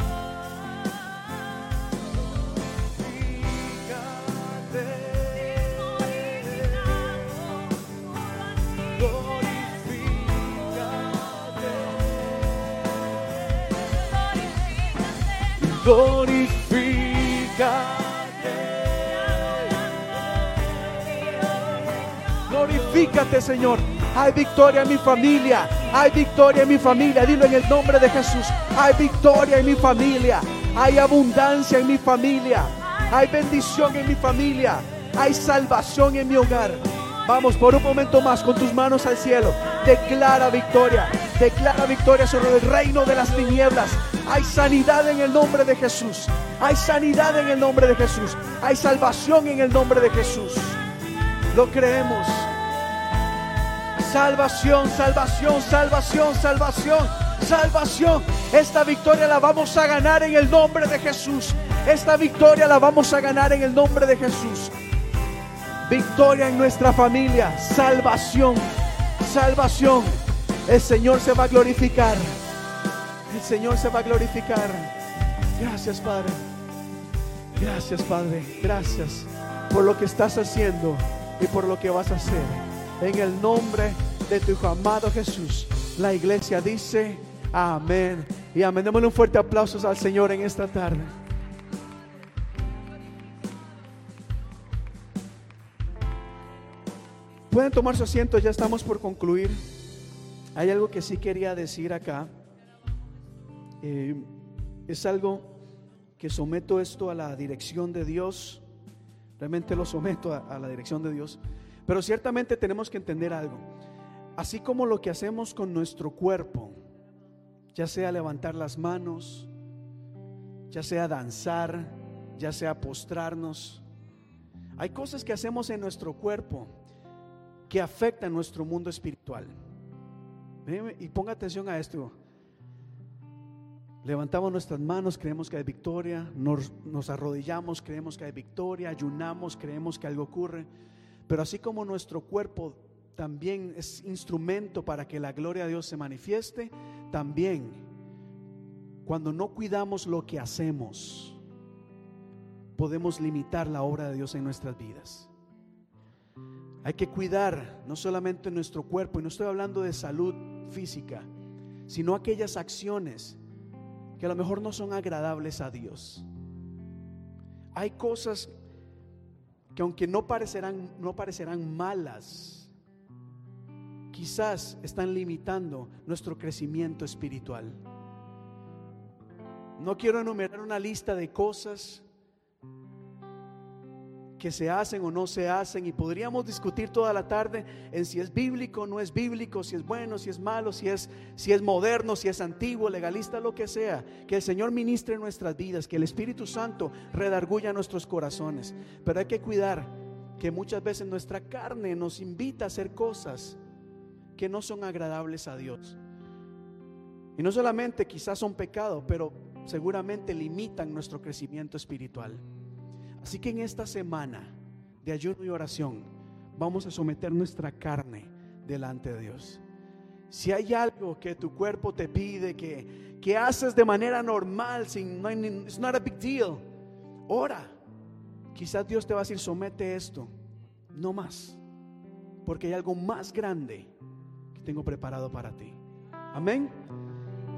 Glorifícate. Glorifícate, Señor. Hay victoria en mi familia. Hay victoria en mi familia. Dilo en el nombre de Jesús. Hay victoria en mi familia. Hay abundancia en mi familia. Hay bendición en mi familia. Hay salvación en mi hogar. Vamos por un momento más con tus manos al cielo. Declara victoria. Declara victoria sobre el reino de las tinieblas. Hay sanidad en el nombre de Jesús. Hay sanidad en el nombre de Jesús. Hay salvación en el nombre de Jesús. Lo creemos. Salvación, salvación, salvación, salvación, salvación. Esta victoria la vamos a ganar en el nombre de Jesús. Esta victoria la vamos a ganar en el nombre de Jesús. Victoria en nuestra familia. Salvación, salvación. El Señor se va a glorificar. El Señor se va a glorificar. Gracias, Padre. Gracias, Padre. Gracias por lo que estás haciendo y por lo que vas a hacer. En el nombre de tu amado Jesús, la iglesia dice amén. Y amén. Démosle un fuerte aplauso al Señor en esta tarde. Pueden tomar su asiento, ya estamos por concluir. Hay algo que sí quería decir acá. Eh, es algo que someto esto a la dirección de Dios. Realmente lo someto a, a la dirección de Dios. Pero ciertamente tenemos que entender algo. Así como lo que hacemos con nuestro cuerpo, ya sea levantar las manos, ya sea danzar, ya sea postrarnos, hay cosas que hacemos en nuestro cuerpo que afectan nuestro mundo espiritual. Y ponga atención a esto. Levantamos nuestras manos, creemos que hay victoria, nos, nos, arrodillamos, creemos que hay victoria, ayunamos, creemos que algo ocurre. Pero así como nuestro cuerpo también es instrumento para que la gloria de Dios se manifieste, también cuando no cuidamos lo que hacemos, podemos limitar la obra de Dios en nuestras vidas. Hay que cuidar no solamente nuestro cuerpo, y no estoy hablando de salud física, sino aquellas acciones que a lo mejor no son agradables a Dios. Hay cosas que aunque no parecerán, no parecerán malas, quizás están limitando nuestro crecimiento espiritual. No quiero enumerar una lista de cosas que se hacen o no se hacen y podríamos discutir toda la tarde en si es bíblico no es bíblico, si es bueno, si es malo, si es, si es moderno, si es antiguo, legalista, lo que sea. Que el Señor ministre nuestras vidas, que el Espíritu Santo redarguya nuestros corazones. Pero hay que cuidar que muchas veces nuestra carne nos invita a hacer cosas que no son agradables a Dios. Y no solamente quizás son pecados, pero seguramente limitan nuestro crecimiento espiritual. Así que en esta semana de ayuno y oración vamos a someter nuestra carne delante de Dios. Si hay algo que tu cuerpo te pide, que, que haces de manera normal, sin, no it's not a big deal, ora. Quizás Dios te va a decir, somete esto, no más, porque hay algo más grande que tengo preparado para ti. Amén.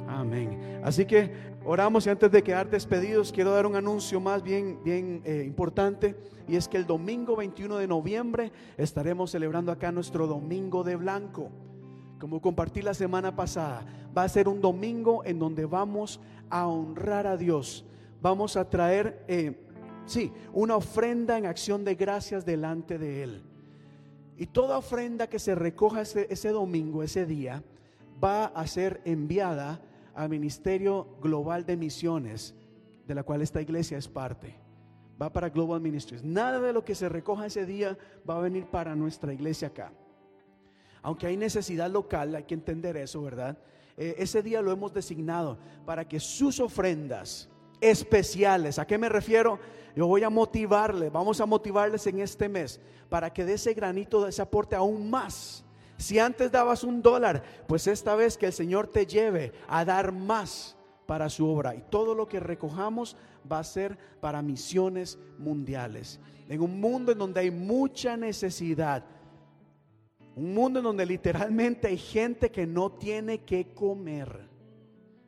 Amén. Así que oramos y antes de quedar despedidos quiero dar un anuncio más bien, bien eh, importante y es que el domingo 21 de noviembre estaremos celebrando acá nuestro Domingo de Blanco. Como compartí la semana pasada, va a ser un domingo en donde vamos a honrar a Dios. Vamos a traer, eh, sí, una ofrenda en acción de gracias delante de Él. Y toda ofrenda que se recoja ese, ese domingo, ese día, va a ser enviada al Ministerio Global de Misiones, de la cual esta iglesia es parte. Va para Global Ministries. Nada de lo que se recoja ese día va a venir para nuestra iglesia acá. Aunque hay necesidad local, hay que entender eso, ¿verdad? Eh, ese día lo hemos designado para que sus ofrendas especiales, ¿a qué me refiero? Yo voy a motivarles, vamos a motivarles en este mes para que de ese granito, de ese aporte aún más si antes dabas un dólar, pues esta vez que el Señor te lleve a dar más para su obra. Y todo lo que recojamos va a ser para misiones mundiales. En un mundo en donde hay mucha necesidad. Un mundo en donde literalmente hay gente que no tiene que comer.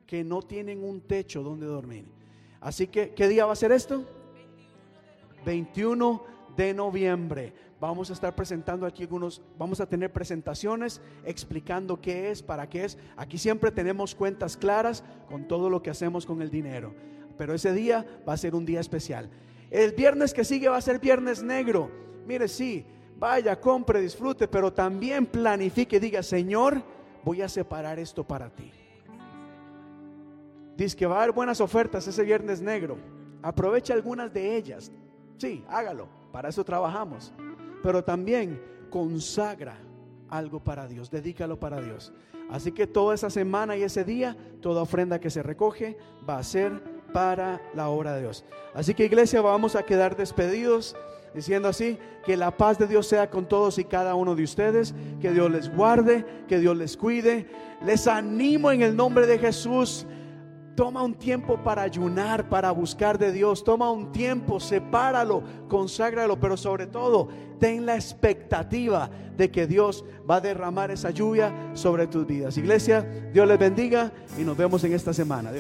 Que no tienen un techo donde dormir. Así que, ¿qué día va a ser esto? 21 de noviembre vamos a estar presentando aquí algunos, vamos a tener presentaciones explicando qué es, para qué es. Aquí siempre tenemos cuentas claras con todo lo que hacemos con el dinero. Pero ese día va a ser un día especial. El viernes que sigue va a ser viernes negro. Mire, sí, vaya, compre, disfrute, pero también planifique, diga, Señor, voy a separar esto para ti. Dice que va a haber buenas ofertas ese viernes negro. Aprovecha algunas de ellas. Sí, hágalo. Para eso trabajamos. Pero también consagra algo para Dios. Dedícalo para Dios. Así que toda esa semana y ese día, toda ofrenda que se recoge va a ser para la obra de Dios. Así que iglesia, vamos a quedar despedidos diciendo así, que la paz de Dios sea con todos y cada uno de ustedes, que Dios les guarde, que Dios les cuide. Les animo en el nombre de Jesús. Toma un tiempo para ayunar, para buscar de Dios. Toma un tiempo, sepáralo, conságralo, pero sobre todo, ten la expectativa de que Dios va a derramar esa lluvia sobre tus vidas. Iglesia, Dios les bendiga y nos vemos en esta semana.